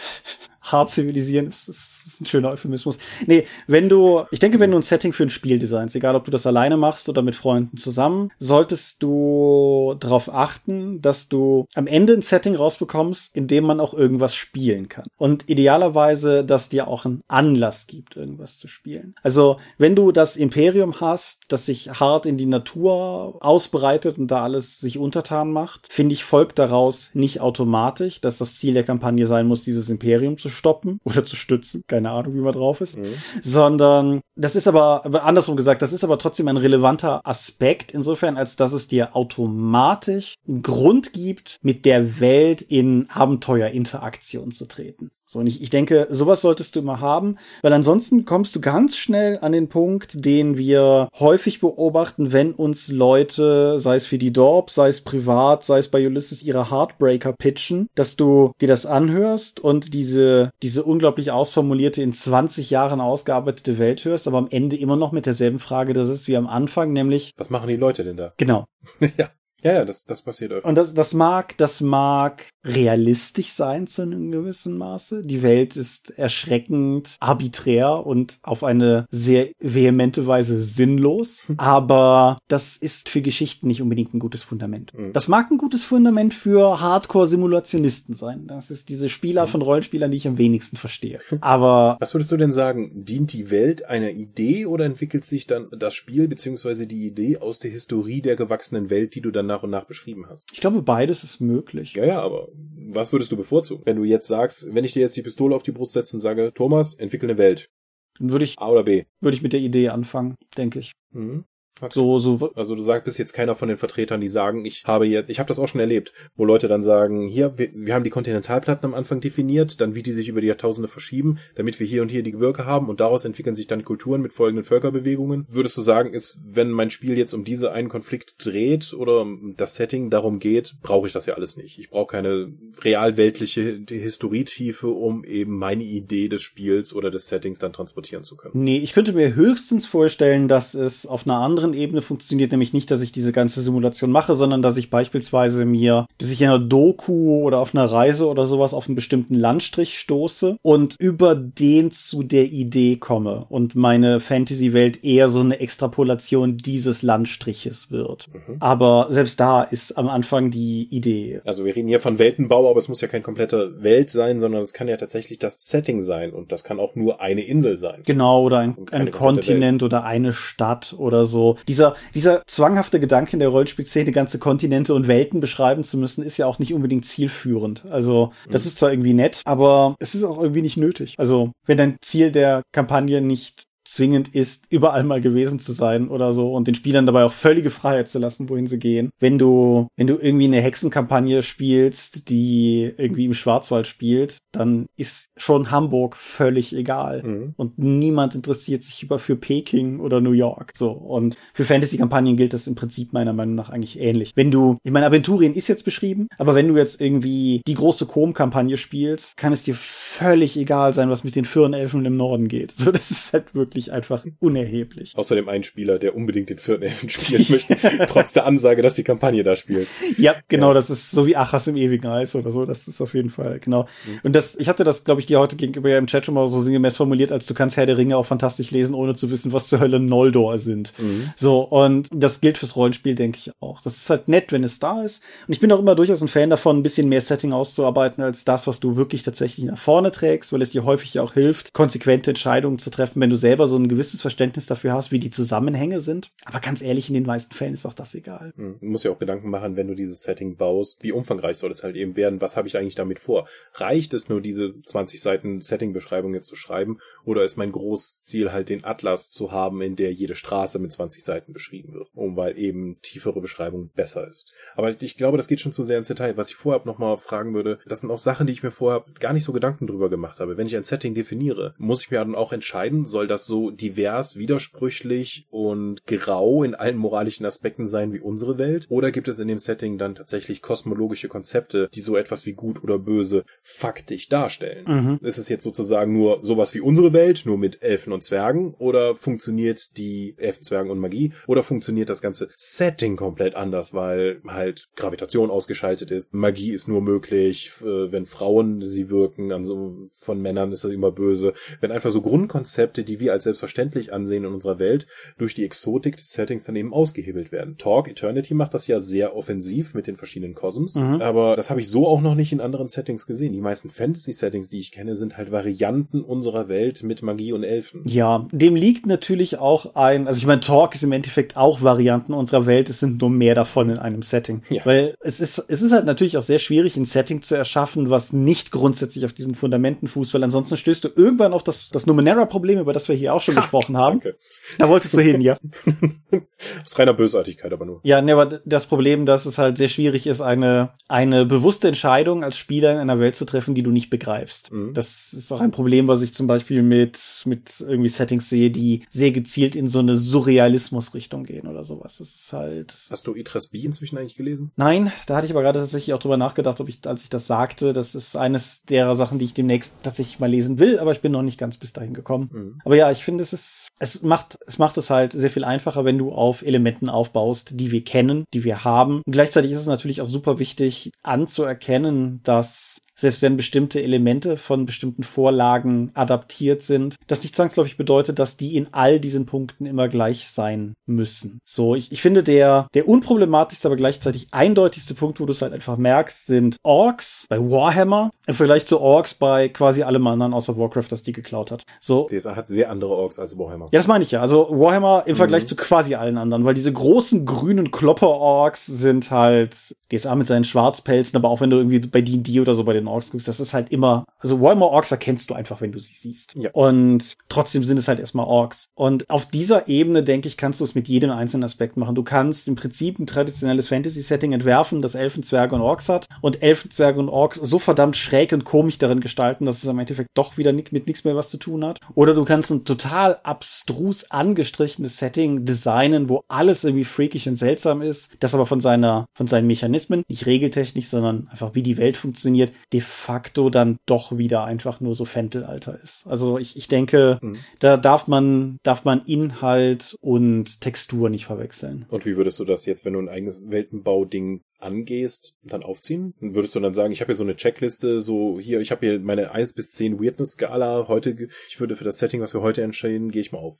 hart zivilisieren ist, ist ein schöner Euphemismus. Nee, wenn du, ich denke, wenn du ein Setting für ein Spiel designst, egal ob du das alleine machst oder mit Freunden zusammen, solltest du darauf achten, dass du am Ende ein Setting rausbekommst, in dem man auch irgendwas spielen kann. Und idealerweise, dass dir auch ein Anlass gibt, irgendwas zu spielen. Also, wenn du das Imperium hast, das sich hart in die Natur ausbreitet und da alles sich untertan macht, finde ich, folgt daraus nicht automatisch, dass das Ziel der Kampagne sein muss, dieses Imperium zu stoppen oder zu stützen, keine Ahnung, wie man drauf ist, mhm. sondern das ist aber, aber andersrum gesagt, das ist aber trotzdem ein relevanter Aspekt insofern, als dass es dir automatisch einen Grund gibt, mit der Welt in Abenteuerinteraktion zu treten. So, und ich, ich denke, sowas solltest du immer haben, weil ansonsten kommst du ganz schnell an den Punkt, den wir häufig beobachten, wenn uns Leute, sei es für die Dorp, sei es privat, sei es bei Ulysses, ihre Heartbreaker pitchen, dass du dir das anhörst und diese, diese unglaublich ausformulierte, in 20 Jahren ausgearbeitete Welt hörst, aber am Ende immer noch mit derselben Frage da sitzt wie am Anfang, nämlich Was machen die Leute denn da? Genau. (laughs) ja. Ja, ja, das, das passiert öfter. Und das, das mag, das mag realistisch sein zu einem gewissen Maße. Die Welt ist erschreckend arbiträr und auf eine sehr vehemente Weise sinnlos. Aber das ist für Geschichten nicht unbedingt ein gutes Fundament. Mhm. Das mag ein gutes Fundament für Hardcore-Simulationisten sein. Das ist diese Spieler mhm. von Rollenspielern, die ich am wenigsten verstehe. Aber. Was würdest du denn sagen? Dient die Welt einer Idee oder entwickelt sich dann das Spiel beziehungsweise die Idee aus der Historie der gewachsenen Welt, die du dann nach und nach beschrieben hast. Ich glaube, beides ist möglich. Ja, ja, aber was würdest du bevorzugen? Wenn du jetzt sagst, wenn ich dir jetzt die Pistole auf die Brust setze und sage, Thomas, entwickle eine Welt. Dann würde ich, A oder B? Würde ich mit der Idee anfangen, denke ich. Mhm. Okay. So, so. Also du sagst, bist jetzt keiner von den Vertretern, die sagen, ich habe jetzt, ich habe das auch schon erlebt, wo Leute dann sagen, hier, wir, wir haben die Kontinentalplatten am Anfang definiert, dann wie die sich über die Jahrtausende verschieben, damit wir hier und hier die Gebirge haben und daraus entwickeln sich dann Kulturen mit folgenden Völkerbewegungen. Würdest du sagen, ist, wenn mein Spiel jetzt um diese einen Konflikt dreht oder das Setting darum geht, brauche ich das ja alles nicht. Ich brauche keine realweltliche Historietiefe, um eben meine Idee des Spiels oder des Settings dann transportieren zu können. Nee, ich könnte mir höchstens vorstellen, dass es auf einer anderen Ebene funktioniert, nämlich nicht, dass ich diese ganze Simulation mache, sondern dass ich beispielsweise mir, dass ich in einer Doku oder auf einer Reise oder sowas auf einen bestimmten Landstrich stoße und über den zu der Idee komme und meine Fantasy-Welt eher so eine Extrapolation dieses Landstriches wird. Mhm. Aber selbst da ist am Anfang die Idee. Also wir reden hier von Weltenbau, aber es muss ja kein kompletter Welt sein, sondern es kann ja tatsächlich das Setting sein und das kann auch nur eine Insel sein. Genau, oder ein, ein Kontinent oder eine Stadt oder so. Dieser, dieser zwanghafte Gedanke in der Rollenspielszene, ganze Kontinente und Welten beschreiben zu müssen, ist ja auch nicht unbedingt zielführend. Also, das mhm. ist zwar irgendwie nett, aber es ist auch irgendwie nicht nötig. Also, wenn dein Ziel der Kampagne nicht zwingend ist, überall mal gewesen zu sein oder so und den Spielern dabei auch völlige Freiheit zu lassen, wohin sie gehen. Wenn du, wenn du irgendwie eine Hexenkampagne spielst, die irgendwie im Schwarzwald spielt, dann ist schon Hamburg völlig egal. Mhm. Und niemand interessiert sich über für Peking oder New York. So. Und für Fantasy-Kampagnen gilt das im Prinzip meiner Meinung nach eigentlich ähnlich. Wenn du, ich meine, Aventurien ist jetzt beschrieben, aber wenn du jetzt irgendwie die große Com-Kampagne spielst, kann es dir völlig egal sein, was mit den Firnelfen im Norden geht. So, das ist halt wirklich wirklich einfach unerheblich. Außerdem ein Spieler, der unbedingt den vierten Elfen (laughs) spielen möchte, trotz der Ansage, dass die Kampagne da spielt. Ja, genau, ja. das ist so wie Achas im ewigen Eis oder so, das ist auf jeden Fall, genau. Mhm. Und das, ich hatte das, glaube ich, dir heute gegenüber im Chat schon mal so sinngemäß formuliert, als du kannst Herr der Ringe auch fantastisch lesen, ohne zu wissen, was zur Hölle Noldor sind. Mhm. So, und das gilt fürs Rollenspiel, denke ich auch. Das ist halt nett, wenn es da ist. Und ich bin auch immer durchaus ein Fan davon, ein bisschen mehr Setting auszuarbeiten, als das, was du wirklich tatsächlich nach vorne trägst, weil es dir häufig ja auch hilft, konsequente Entscheidungen zu treffen, wenn du selber so ein gewisses Verständnis dafür hast, wie die Zusammenhänge sind. Aber ganz ehrlich, in den meisten Fällen ist auch das egal. Mhm. Du musst ja auch Gedanken machen, wenn du dieses Setting baust, wie umfangreich soll es halt eben werden? Was habe ich eigentlich damit vor? Reicht es nur, diese 20 Seiten Setting-Beschreibung jetzt zu schreiben? Oder ist mein großes Ziel halt den Atlas zu haben, in der jede Straße mit 20 Seiten beschrieben wird? Um weil eben tiefere Beschreibung besser ist. Aber ich glaube, das geht schon zu sehr ins Detail. Was ich vorher nochmal fragen würde, das sind auch Sachen, die ich mir vorher gar nicht so Gedanken drüber gemacht habe. Wenn ich ein Setting definiere, muss ich mir dann auch entscheiden, soll das so divers, widersprüchlich und grau in allen moralischen Aspekten sein wie unsere Welt? Oder gibt es in dem Setting dann tatsächlich kosmologische Konzepte, die so etwas wie gut oder böse faktisch darstellen? Mhm. Ist es jetzt sozusagen nur sowas wie unsere Welt, nur mit Elfen und Zwergen? Oder funktioniert die Elfen, Zwergen und Magie? Oder funktioniert das ganze Setting komplett anders, weil halt Gravitation ausgeschaltet ist? Magie ist nur möglich, wenn Frauen sie wirken, also von Männern ist das immer böse. Wenn einfach so Grundkonzepte, die wir als selbstverständlich ansehen in unserer Welt, durch die Exotik des Settings dann eben ausgehebelt werden. Talk Eternity macht das ja sehr offensiv mit den verschiedenen Cosms, mhm. aber das habe ich so auch noch nicht in anderen Settings gesehen. Die meisten Fantasy-Settings, die ich kenne, sind halt Varianten unserer Welt mit Magie und Elfen. Ja, dem liegt natürlich auch ein, also ich meine, Talk ist im Endeffekt auch Varianten unserer Welt, es sind nur mehr davon in einem Setting. Ja. Weil es ist, es ist halt natürlich auch sehr schwierig, ein Setting zu erschaffen, was nicht grundsätzlich auf diesen Fundamenten fußt, weil ansonsten stößt du irgendwann auf das, das Numenera-Problem, über das wir hier auch schon gesprochen haben. Danke. Da wolltest du hin, ja. (laughs) Aus reiner Bösartigkeit aber nur. Ja, ne, aber das Problem, dass es halt sehr schwierig ist, eine, eine bewusste Entscheidung als Spieler in einer Welt zu treffen, die du nicht begreifst. Mhm. Das ist auch ein Problem, was ich zum Beispiel mit, mit irgendwie Settings sehe, die sehr gezielt in so eine Surrealismus-Richtung gehen oder sowas. Das ist halt. Hast du Itras B inzwischen eigentlich gelesen? Nein, da hatte ich aber gerade tatsächlich auch drüber nachgedacht, ob ich, als ich das sagte, das ist eines derer Sachen, die ich demnächst tatsächlich mal lesen will, aber ich bin noch nicht ganz bis dahin gekommen. Mhm. Aber ja, ich finde, es ist, es macht, es macht es halt sehr viel einfacher, wenn du auf Elementen aufbaust, die wir kennen, die wir haben. Und gleichzeitig ist es natürlich auch super wichtig anzuerkennen, dass selbst wenn bestimmte Elemente von bestimmten Vorlagen adaptiert sind, das nicht zwangsläufig bedeutet, dass die in all diesen Punkten immer gleich sein müssen. So, ich, ich finde der, der unproblematischste, aber gleichzeitig eindeutigste Punkt, wo du es halt einfach merkst, sind Orks bei Warhammer im Vergleich zu Orks bei quasi allem anderen außer Warcraft, das die geklaut hat. So. DSA hat sehr andere Orks als Warhammer. Ja, das meine ich ja. Also Warhammer im Vergleich mhm. zu quasi allen anderen, weil diese großen grünen Klopper-Orks sind halt DSA mit seinen Schwarzpelzen, aber auch wenn du irgendwie bei D&D oder so bei den Orks guckst, das ist halt immer, also Warhammer Orks erkennst du einfach, wenn du sie siehst. Ja. Und trotzdem sind es halt erstmal Orks. Und auf dieser Ebene, denke ich, kannst du es mit jedem einzelnen Aspekt machen. Du kannst im Prinzip ein traditionelles Fantasy-Setting entwerfen, das Elfen, Zwerge und Orks hat und Elfen, Zwerge und Orks so verdammt schräg und komisch darin gestalten, dass es im Endeffekt doch wieder mit nichts mehr was zu tun hat. Oder du kannst ein total abstrus angestrichenes Setting designen, wo alles irgendwie freakig und seltsam ist, das aber von seiner, von seinen Mechanismen, nicht regeltechnisch, sondern einfach wie die Welt funktioniert, de facto dann doch wieder einfach nur so Fentelalter ist. Also ich, ich denke, mhm. da darf man, darf man Inhalt und Textur nicht verwechseln. Und wie würdest du das jetzt, wenn du ein eigenes Weltenbau-Ding angehst, dann aufziehen? Würdest du dann sagen, ich habe hier so eine Checkliste, so hier, ich habe hier meine 1 bis 10 Weirdness-Skala, heute, ich würde für das Setting, was wir heute entscheiden, gehe ich mal auf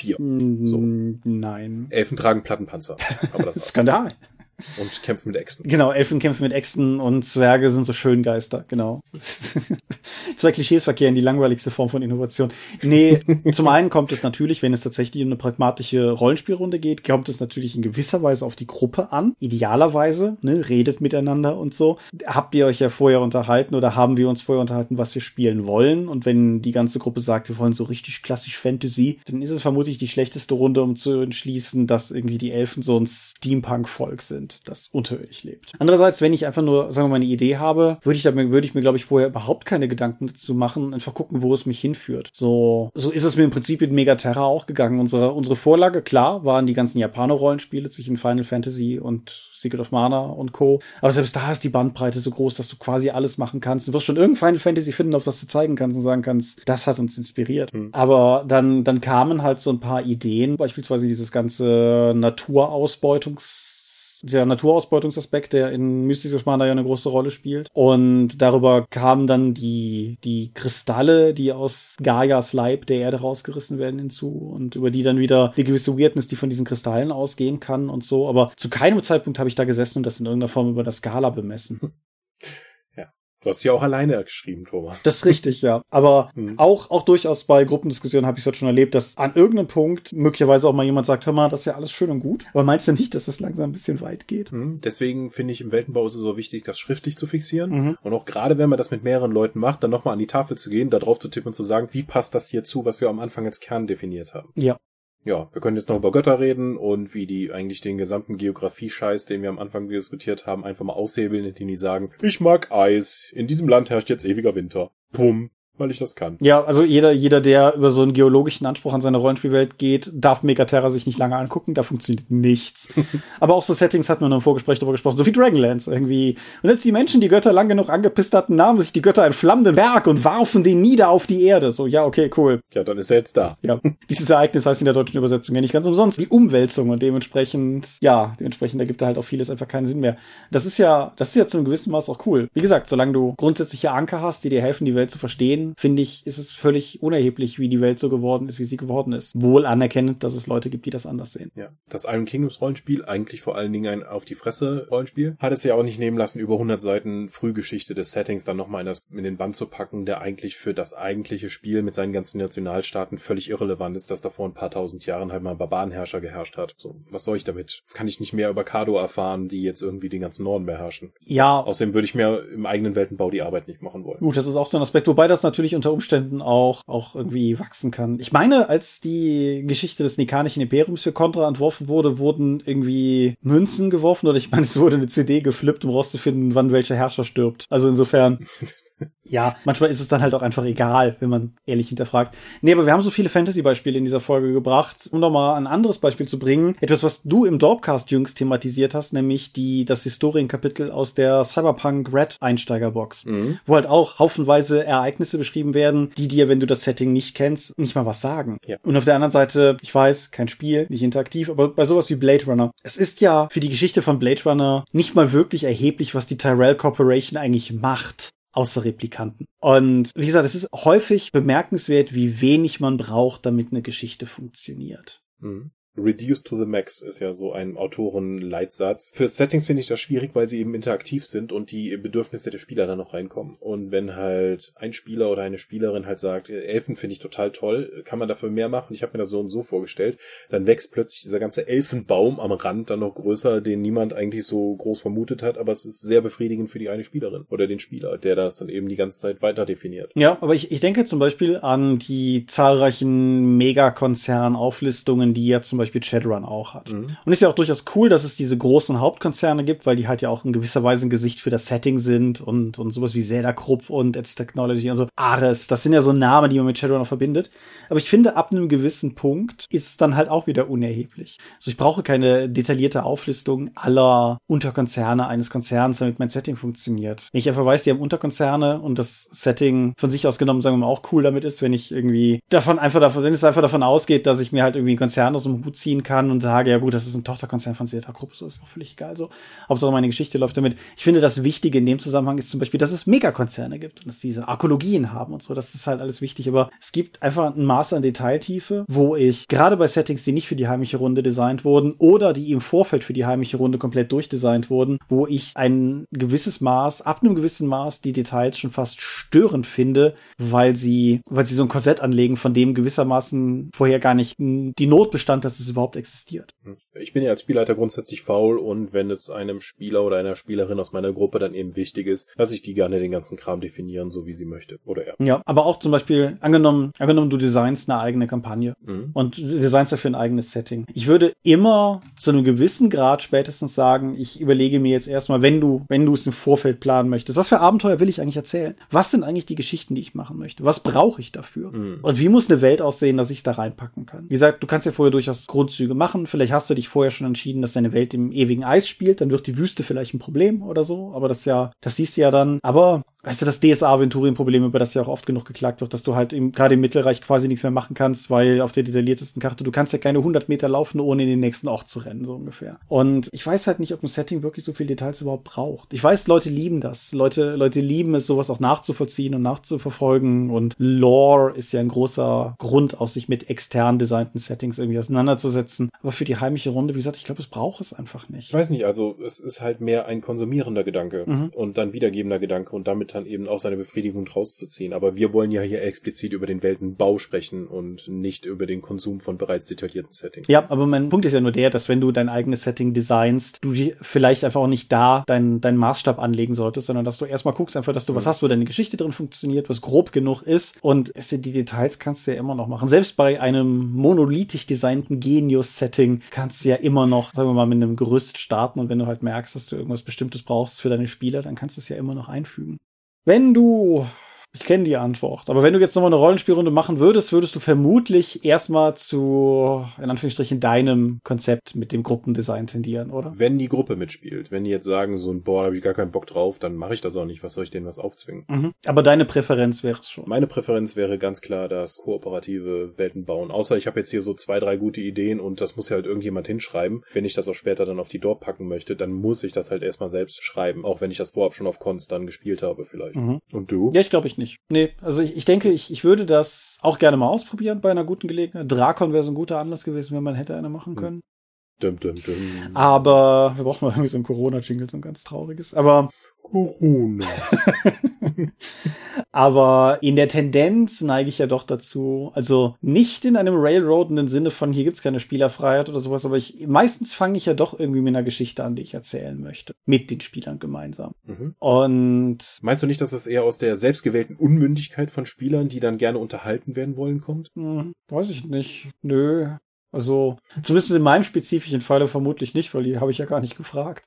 vier. So. Nein. Elfen tragen Plattenpanzer. Aber das (laughs) Skandal. Und kämpfen mit Äxten. Genau, Elfen kämpfen mit Äxten und Zwerge sind so Schöngeister, genau. (laughs) Zwei Klischees verkehren, die langweiligste Form von Innovation. Nee, zum einen kommt es natürlich, wenn es tatsächlich um eine pragmatische Rollenspielrunde geht, kommt es natürlich in gewisser Weise auf die Gruppe an. Idealerweise, ne, redet miteinander und so. Habt ihr euch ja vorher unterhalten oder haben wir uns vorher unterhalten, was wir spielen wollen? Und wenn die ganze Gruppe sagt, wir wollen so richtig klassisch Fantasy, dann ist es vermutlich die schlechteste Runde, um zu entschließen, dass irgendwie die Elfen so ein Steampunk-Volk sind sind, das unterirdisch lebt. Andererseits, wenn ich einfach nur, sagen wir mal, eine Idee habe, würde ich, damit, würde ich mir, glaube ich, vorher überhaupt keine Gedanken dazu machen, einfach gucken, wo es mich hinführt. So, so ist es mir im Prinzip mit Megaterra auch gegangen. Unsere, unsere Vorlage, klar, waren die ganzen Japaner-Rollenspiele zwischen Final Fantasy und Secret of Mana und Co. Aber selbst da ist die Bandbreite so groß, dass du quasi alles machen kannst. Du wirst schon irgendein Final Fantasy finden, auf das du zeigen kannst und sagen kannst, das hat uns inspiriert. Mhm. Aber dann, dann kamen halt so ein paar Ideen, beispielsweise dieses ganze Naturausbeutungs dieser Naturausbeutungsaspekt, der in Mystisches Mana ja eine große Rolle spielt. Und darüber kamen dann die, die Kristalle, die aus Gaias Leib der Erde rausgerissen werden hinzu und über die dann wieder die gewisse Weirdness, die von diesen Kristallen ausgehen kann und so. Aber zu keinem Zeitpunkt habe ich da gesessen und das in irgendeiner Form über der Skala bemessen. (laughs) Du hast ja auch alleine geschrieben, Thomas. Das ist richtig, ja. Aber mhm. auch, auch durchaus bei Gruppendiskussionen habe ich es halt schon erlebt, dass an irgendeinem Punkt möglicherweise auch mal jemand sagt, hör mal, das ist ja alles schön und gut. Aber meinst du nicht, dass das langsam ein bisschen weit geht? Mhm. Deswegen finde ich im Weltenbau ist es so wichtig, das schriftlich zu fixieren. Mhm. Und auch gerade wenn man das mit mehreren Leuten macht, dann nochmal an die Tafel zu gehen, da drauf zu tippen und zu sagen, wie passt das hier zu, was wir am Anfang als Kern definiert haben. Ja ja, wir können jetzt noch über Götter reden und wie die eigentlich den gesamten Geografie-Scheiß, den wir am Anfang diskutiert haben, einfach mal aushebeln, indem die sagen, ich mag Eis, in diesem Land herrscht jetzt ewiger Winter. Pum weil ich das kann. Ja, also jeder, jeder, der über so einen geologischen Anspruch an seine Rollenspielwelt geht, darf Megaterra sich nicht lange angucken, da funktioniert nichts. (laughs) Aber auch so Settings hatten wir noch im Vorgespräch darüber gesprochen, so wie Dragonlance irgendwie. Und als die Menschen die Götter lang genug angepisst hatten, nahmen sich die Götter einen flammenden Berg und warfen den nieder auf die Erde. So, ja, okay, cool. Ja, dann ist er jetzt da. Ja. Dieses Ereignis heißt in der deutschen Übersetzung ja nicht ganz umsonst. Die Umwälzung und dementsprechend, ja, dementsprechend ergibt da halt auch vieles einfach keinen Sinn mehr. Das ist ja, das ist ja zu einem gewissen Maß auch cool. Wie gesagt, solange du grundsätzliche Anker hast, die dir helfen, die Welt zu verstehen, finde ich, ist es völlig unerheblich, wie die Welt so geworden ist, wie sie geworden ist. Wohl anerkennend, dass es Leute gibt, die das anders sehen. Ja, das Iron Kingdoms Rollenspiel, eigentlich vor allen Dingen ein auf die Fresse Rollenspiel, hat es ja auch nicht nehmen lassen, über 100 Seiten Frühgeschichte des Settings dann nochmal in, in den Band zu packen, der eigentlich für das eigentliche Spiel mit seinen ganzen Nationalstaaten völlig irrelevant ist, dass da vor ein paar tausend Jahren halt mal ein Barbarenherrscher geherrscht hat. So, was soll ich damit? Kann ich nicht mehr über Kado erfahren, die jetzt irgendwie den ganzen Norden beherrschen? Ja. Außerdem würde ich mir im eigenen Weltenbau die Arbeit nicht machen wollen. Gut, das ist auch so ein Aspekt, wobei das natürlich unter Umständen auch, auch irgendwie wachsen kann. Ich meine, als die Geschichte des Nikanischen Imperiums für Contra entworfen wurde, wurden irgendwie Münzen geworfen oder ich meine, es wurde eine CD geflippt, um rauszufinden, wann welcher Herrscher stirbt. Also insofern (laughs) ja, manchmal ist es dann halt auch einfach egal, wenn man ehrlich hinterfragt. Nee, aber wir haben so viele Fantasy-Beispiele in dieser Folge gebracht, um noch mal ein anderes Beispiel zu bringen. Etwas, was du im Dorpcast jüngst thematisiert hast, nämlich die, das Historienkapitel aus der Cyberpunk Red Einsteigerbox, mhm. wo halt auch haufenweise Ereignisse beschrieben werden, die dir, wenn du das Setting nicht kennst, nicht mal was sagen. Ja. Und auf der anderen Seite, ich weiß, kein Spiel, nicht interaktiv, aber bei sowas wie Blade Runner. Es ist ja für die Geschichte von Blade Runner nicht mal wirklich erheblich, was die Tyrell Corporation eigentlich macht außer Replikanten. Und wie gesagt, es ist häufig bemerkenswert, wie wenig man braucht, damit eine Geschichte funktioniert. Mhm. Reduce to the max ist ja so ein Autorenleitsatz. Für Settings finde ich das schwierig, weil sie eben interaktiv sind und die Bedürfnisse der Spieler dann noch reinkommen. Und wenn halt ein Spieler oder eine Spielerin halt sagt, Elfen finde ich total toll, kann man dafür mehr machen, ich habe mir das so und so vorgestellt, dann wächst plötzlich dieser ganze Elfenbaum am Rand dann noch größer, den niemand eigentlich so groß vermutet hat, aber es ist sehr befriedigend für die eine Spielerin oder den Spieler, der das dann eben die ganze Zeit weiter definiert. Ja, aber ich, ich denke zum Beispiel an die zahlreichen Megakonzern-Auflistungen, die ja zum Beispiel Shadowrun auch hat. Mhm. Und ist ja auch durchaus cool, dass es diese großen Hauptkonzerne gibt, weil die halt ja auch in gewisser Weise ein Gesicht für das Setting sind und, und sowas wie Zelda Krupp und It's Technology, also Ares, das sind ja so Namen, die man mit Shadowrun auch verbindet. Aber ich finde, ab einem gewissen Punkt ist es dann halt auch wieder unerheblich. Also ich brauche keine detaillierte Auflistung aller Unterkonzerne eines Konzerns, damit mein Setting funktioniert. Wenn ich einfach weiß, die haben Unterkonzerne und das Setting von sich aus genommen, sagen wir mal, auch cool damit ist, wenn ich irgendwie davon einfach davon, wenn es einfach davon ausgeht, dass ich mir halt irgendwie einen Konzern aus dem Hut ziehen kann und sage, ja gut, das ist ein Tochterkonzern von Zeta Group, so ist auch völlig egal. So, Hauptsache meine Geschichte läuft damit. Ich finde, das Wichtige in dem Zusammenhang ist zum Beispiel, dass es Megakonzerne gibt und dass diese Arkologien haben und so. Das ist halt alles wichtig. Aber es gibt einfach ein Maß an Detailtiefe, wo ich gerade bei Settings, die nicht für die heimische Runde designt wurden oder die im Vorfeld für die heimische Runde komplett durchdesignt wurden, wo ich ein gewisses Maß, ab einem gewissen Maß die Details schon fast störend finde, weil sie, weil sie so ein Korsett anlegen, von dem gewissermaßen vorher gar nicht die Not bestand, dass es überhaupt existiert. Ich bin ja als Spielleiter grundsätzlich faul und wenn es einem Spieler oder einer Spielerin aus meiner Gruppe dann eben wichtig ist, lasse ich die gerne den ganzen Kram definieren, so wie sie möchte. Oder er. Ja, aber auch zum Beispiel, angenommen, angenommen, du designst eine eigene Kampagne mhm. und designst dafür ein eigenes Setting. Ich würde immer zu einem gewissen Grad spätestens sagen, ich überlege mir jetzt erstmal, wenn du, wenn du es im Vorfeld planen möchtest, was für Abenteuer will ich eigentlich erzählen? Was sind eigentlich die Geschichten, die ich machen möchte? Was brauche ich dafür? Mhm. Und wie muss eine Welt aussehen, dass ich es da reinpacken kann? Wie gesagt, du kannst ja vorher durchaus Grundzüge machen. Vielleicht hast du dich vorher schon entschieden, dass deine Welt im ewigen Eis spielt, dann wird die Wüste vielleicht ein Problem oder so. Aber das ja, das siehst du ja dann. Aber weißt du, das DSA-Aventurien-Problem, über das ja auch oft genug geklagt wird, dass du halt im, gerade im Mittelreich quasi nichts mehr machen kannst, weil auf der detailliertesten Karte, du kannst ja keine 100 Meter laufen, ohne in den nächsten Ort zu rennen, so ungefähr. Und ich weiß halt nicht, ob ein Setting wirklich so viel Details überhaupt braucht. Ich weiß, Leute lieben das. Leute, Leute lieben es, sowas auch nachzuvollziehen und nachzuverfolgen. Und Lore ist ja ein großer Grund, aus sich mit extern designten Settings irgendwie auseinanderzusetzen. Aber für die heimische Runde, wie gesagt, ich glaube, es braucht es einfach nicht. Ich weiß nicht, also es ist halt mehr ein konsumierender Gedanke mhm. und dann wiedergebender Gedanke und damit dann eben auch seine Befriedigung rauszuziehen. Aber wir wollen ja hier explizit über den Weltenbau sprechen und nicht über den Konsum von bereits detaillierten Settings. Ja, aber mein Punkt ist ja nur der, dass wenn du dein eigenes Setting designst, du vielleicht einfach auch nicht da deinen dein Maßstab anlegen solltest, sondern dass du erstmal guckst einfach, dass du mhm. was hast, wo deine Geschichte drin funktioniert, was grob genug ist und es sind die Details kannst du ja immer noch machen. Selbst bei einem monolithisch designten Genius-Setting kannst du ja immer noch, sagen wir mal, mit einem Gerüst starten und wenn du halt merkst, dass du irgendwas Bestimmtes brauchst für deine Spieler, dann kannst du es ja immer noch einfügen. Wenn du ich kenne die Antwort. Aber wenn du jetzt nochmal eine Rollenspielrunde machen würdest, würdest du vermutlich erstmal zu, in Anführungsstrichen, deinem Konzept mit dem Gruppendesign tendieren, oder? Wenn die Gruppe mitspielt. Wenn die jetzt sagen, so ein, boah, da habe ich gar keinen Bock drauf, dann mache ich das auch nicht. Was soll ich denen was aufzwingen? Mhm. Aber deine Präferenz wäre es schon. Meine Präferenz wäre ganz klar das kooperative Welten bauen. Außer ich habe jetzt hier so zwei, drei gute Ideen und das muss ja halt irgendjemand hinschreiben. Wenn ich das auch später dann auf die Door packen möchte, dann muss ich das halt erstmal selbst schreiben. Auch wenn ich das vorab schon auf Cons dann gespielt habe vielleicht. Mhm. Und du? Ja, ich glaube ich nicht. Nee, also ich, ich denke, ich, ich würde das auch gerne mal ausprobieren bei einer guten Gelegenheit. Drakon wäre so ein guter Anlass gewesen, wenn man hätte eine machen hm. können. Dum, dum, dum. Aber wir brauchen mal irgendwie so ein Corona-Jingle, so ein ganz trauriges. Aber Corona. (laughs) Aber in der Tendenz neige ich ja doch dazu, also nicht in einem railroadenden Sinne von hier gibt's keine Spielerfreiheit oder sowas, aber ich meistens fange ich ja doch irgendwie mit einer Geschichte an, die ich erzählen möchte, mit den Spielern gemeinsam. Mhm. Und meinst du nicht, dass das eher aus der selbstgewählten Unmündigkeit von Spielern, die dann gerne unterhalten werden wollen, kommt? Hm, weiß ich nicht. Nö. Also, zumindest in meinem spezifischen Falle vermutlich nicht, weil die habe ich ja gar nicht gefragt.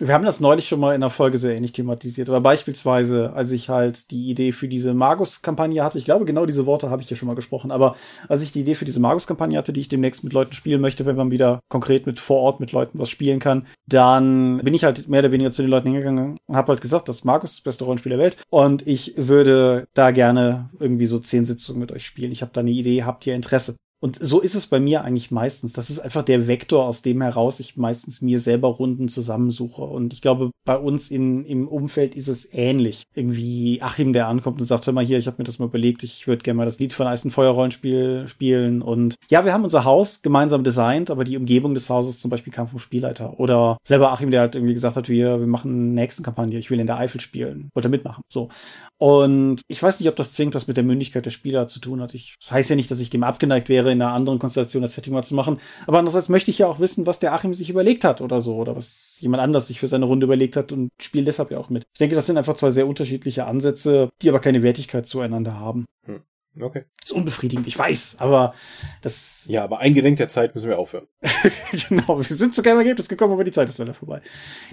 Wir haben das neulich schon mal in der Folge sehr ähnlich thematisiert. Aber beispielsweise, als ich halt die Idee für diese Magus-Kampagne hatte, ich glaube, genau diese Worte habe ich ja schon mal gesprochen, aber als ich die Idee für diese Magus-Kampagne hatte, die ich demnächst mit Leuten spielen möchte, wenn man wieder konkret mit vor Ort mit Leuten was spielen kann, dann bin ich halt mehr oder weniger zu den Leuten hingegangen und habe halt gesagt, dass Magus das beste Rollenspiel der Welt und ich würde da gerne irgendwie so zehn Sitzungen mit euch spielen. Ich habe da eine Idee, habt ihr Interesse? Und so ist es bei mir eigentlich meistens. Das ist einfach der Vektor, aus dem heraus ich meistens mir selber Runden zusammensuche. Und ich glaube, bei uns in, im Umfeld ist es ähnlich. Irgendwie Achim, der ankommt und sagt, hör mal hier, ich habe mir das mal überlegt, ich würde gerne mal das Lied von Eis und Feuer Rollenspiel spielen. Und ja, wir haben unser Haus gemeinsam designt, aber die Umgebung des Hauses zum Beispiel kam vom Spielleiter. Oder selber Achim, der halt irgendwie gesagt hat, wir, wir machen eine nächste Kampagne, ich will in der Eifel spielen. Wollte mitmachen. So. Und ich weiß nicht, ob das zwingend was mit der Mündigkeit der Spieler zu tun hat. Ich, das heißt ja nicht, dass ich dem abgeneigt wäre, in einer anderen Konstellation das Setting mal zu machen. Aber andererseits möchte ich ja auch wissen, was der Achim sich überlegt hat oder so. Oder was jemand anders sich für seine Runde überlegt hat und spielt deshalb ja auch mit. Ich denke, das sind einfach zwei sehr unterschiedliche Ansätze, die aber keine Wertigkeit zueinander haben. Hm. Okay. Ist unbefriedigend, ich weiß, aber das. Ja, aber eingedenk der Zeit müssen wir aufhören. (laughs) genau, wir sind zu keinem Ergebnis gekommen, aber die Zeit ist leider vorbei.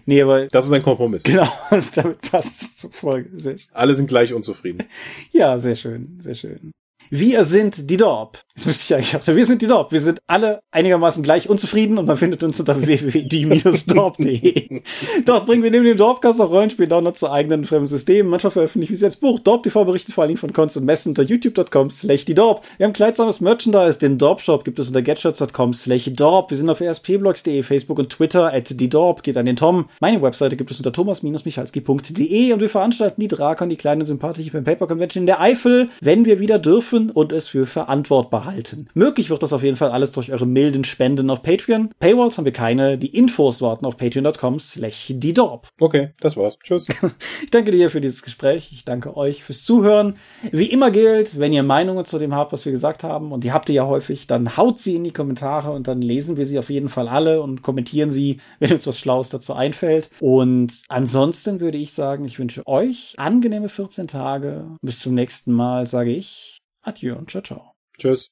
Nee, aber. Das ist ein Kompromiss. Genau, (laughs) damit passt es zur Folge. Alle sind gleich unzufrieden. ja, sehr schön, sehr schön. Wir sind die Dorp. Jetzt müsste ich eigentlich auch, wir sind die Dorp. Wir sind alle einigermaßen gleich unzufrieden und man findet uns unter (laughs) www.die-dorp.de. Dort bringen wir neben dem Dorpcast auch Rollenspiel-Downloads zu eigenen fremden Systemen. Manchmal veröffentlichen wir sie als Buch. Dorp TV berichtet vor allen Dingen von Cons und Messen unter youtube.com slash die Dorp. Wir haben kleidsames Merchandise. Den Dorp Shop gibt es unter getshirts.com slash Dorp. Wir sind auf rspblogs.de, Facebook und Twitter at die Dorp. Geht an den Tom. Meine Webseite gibt es unter thomas-michalski.de und wir veranstalten die Drakon, die kleine sympathische Pen Paper Convention in der Eifel, wenn wir wieder dürfen dürfen und es für verantwortbar halten. Möglich wird das auf jeden Fall alles durch eure milden Spenden auf Patreon. Paywalls haben wir keine. Die Infos warten auf patreon.com slash die Dorp. Okay, das war's. Tschüss. (laughs) ich danke dir für dieses Gespräch. Ich danke euch fürs Zuhören. Wie immer gilt, wenn ihr Meinungen zu dem habt, was wir gesagt haben, und die habt ihr ja häufig, dann haut sie in die Kommentare und dann lesen wir sie auf jeden Fall alle und kommentieren sie, wenn uns was Schlaues dazu einfällt. Und ansonsten würde ich sagen, ich wünsche euch angenehme 14 Tage. Bis zum nächsten Mal, sage ich. Adieu und ciao, ciao. Tschüss.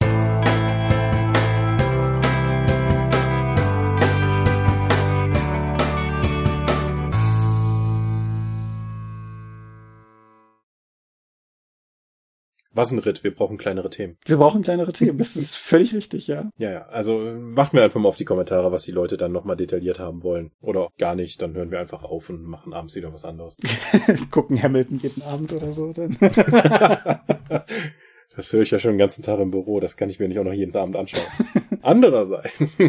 Was ein Ritt, wir brauchen kleinere Themen. Wir brauchen kleinere Themen, das ist völlig richtig, ja. Ja, ja, also macht mir einfach mal auf die Kommentare, was die Leute dann nochmal detailliert haben wollen. Oder gar nicht, dann hören wir einfach auf und machen abends wieder was anderes. (laughs) Gucken Hamilton jeden Abend oder so dann. (laughs) Das höre ich ja schon den ganzen Tag im Büro. Das kann ich mir nicht auch noch jeden Abend anschauen. (laughs) Andererseits. (laughs)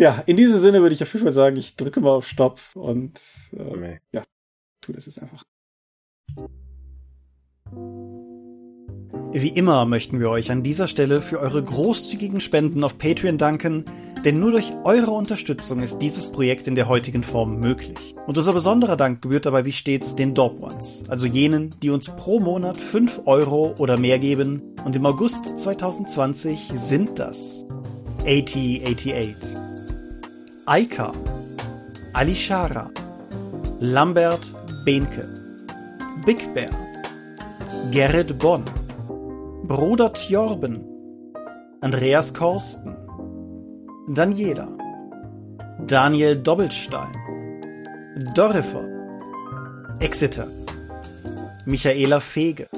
Ja, in diesem Sinne würde ich auf jeden Fall sagen, ich drücke mal auf Stopp und äh, nee. ja, tu das jetzt einfach. Wie immer möchten wir euch an dieser Stelle für eure großzügigen Spenden auf Patreon danken, denn nur durch eure Unterstützung ist dieses Projekt in der heutigen Form möglich. Und unser besonderer Dank gebührt dabei wie stets den Dorp Ones, also jenen, die uns pro Monat 5 Euro oder mehr geben. Und im August 2020 sind das AT88, Aika, Alishara, Lambert Behnke, Big Bear, Gerrit Bonn, Bruder Tjorben, Andreas Korsten, Daniela, Daniel Doppelstein, Dorifer, Exeter, Michaela Fege,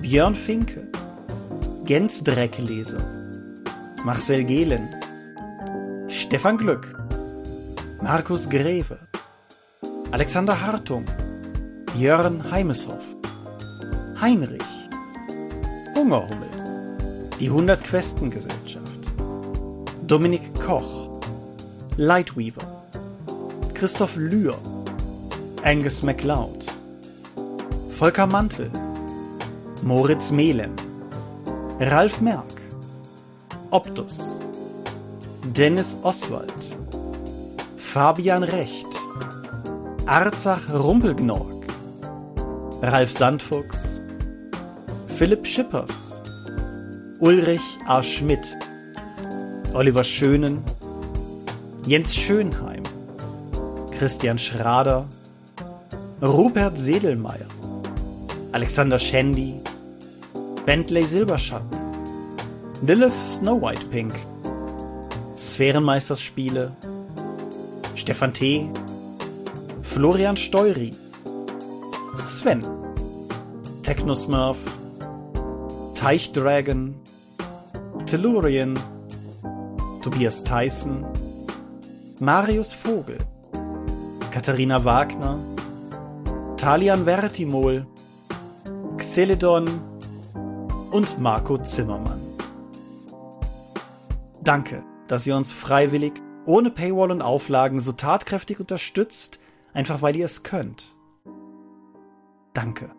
Björn Finke, Gens Dreckleser, Marcel Gehlen, Stefan Glück, Markus Greve, Alexander Hartung, Jörn Heimeshoff, Heinrich, Hungerhummel, die 100 Questen Gesellschaft, Dominik Koch, Lightweaver, Christoph Lühr, Angus MacLeod, Volker Mantel, Moritz Melem, Ralf Merck, Optus, Dennis Oswald, Fabian Recht, Arzach Rumpelgnorg, Ralf Sandfuchs, Philipp Schippers, Ulrich A. Schmidt, Oliver Schönen, Jens Schönheim, Christian Schrader, Rupert Sedelmeier, Alexander Schendi, Bentley Silberschatten, Lilith Snow White Pink, Sphärenmeisterspiele, Stefan T., Florian Steury, Sven, Technosmurf, Teichdragon, Tellurian, Tobias Tyson, Marius Vogel, Katharina Wagner, Talian Vertimol, Xeledon und Marco Zimmermann. Danke, dass ihr uns freiwillig, ohne Paywall und Auflagen so tatkräftig unterstützt, einfach weil ihr es könnt. Danke.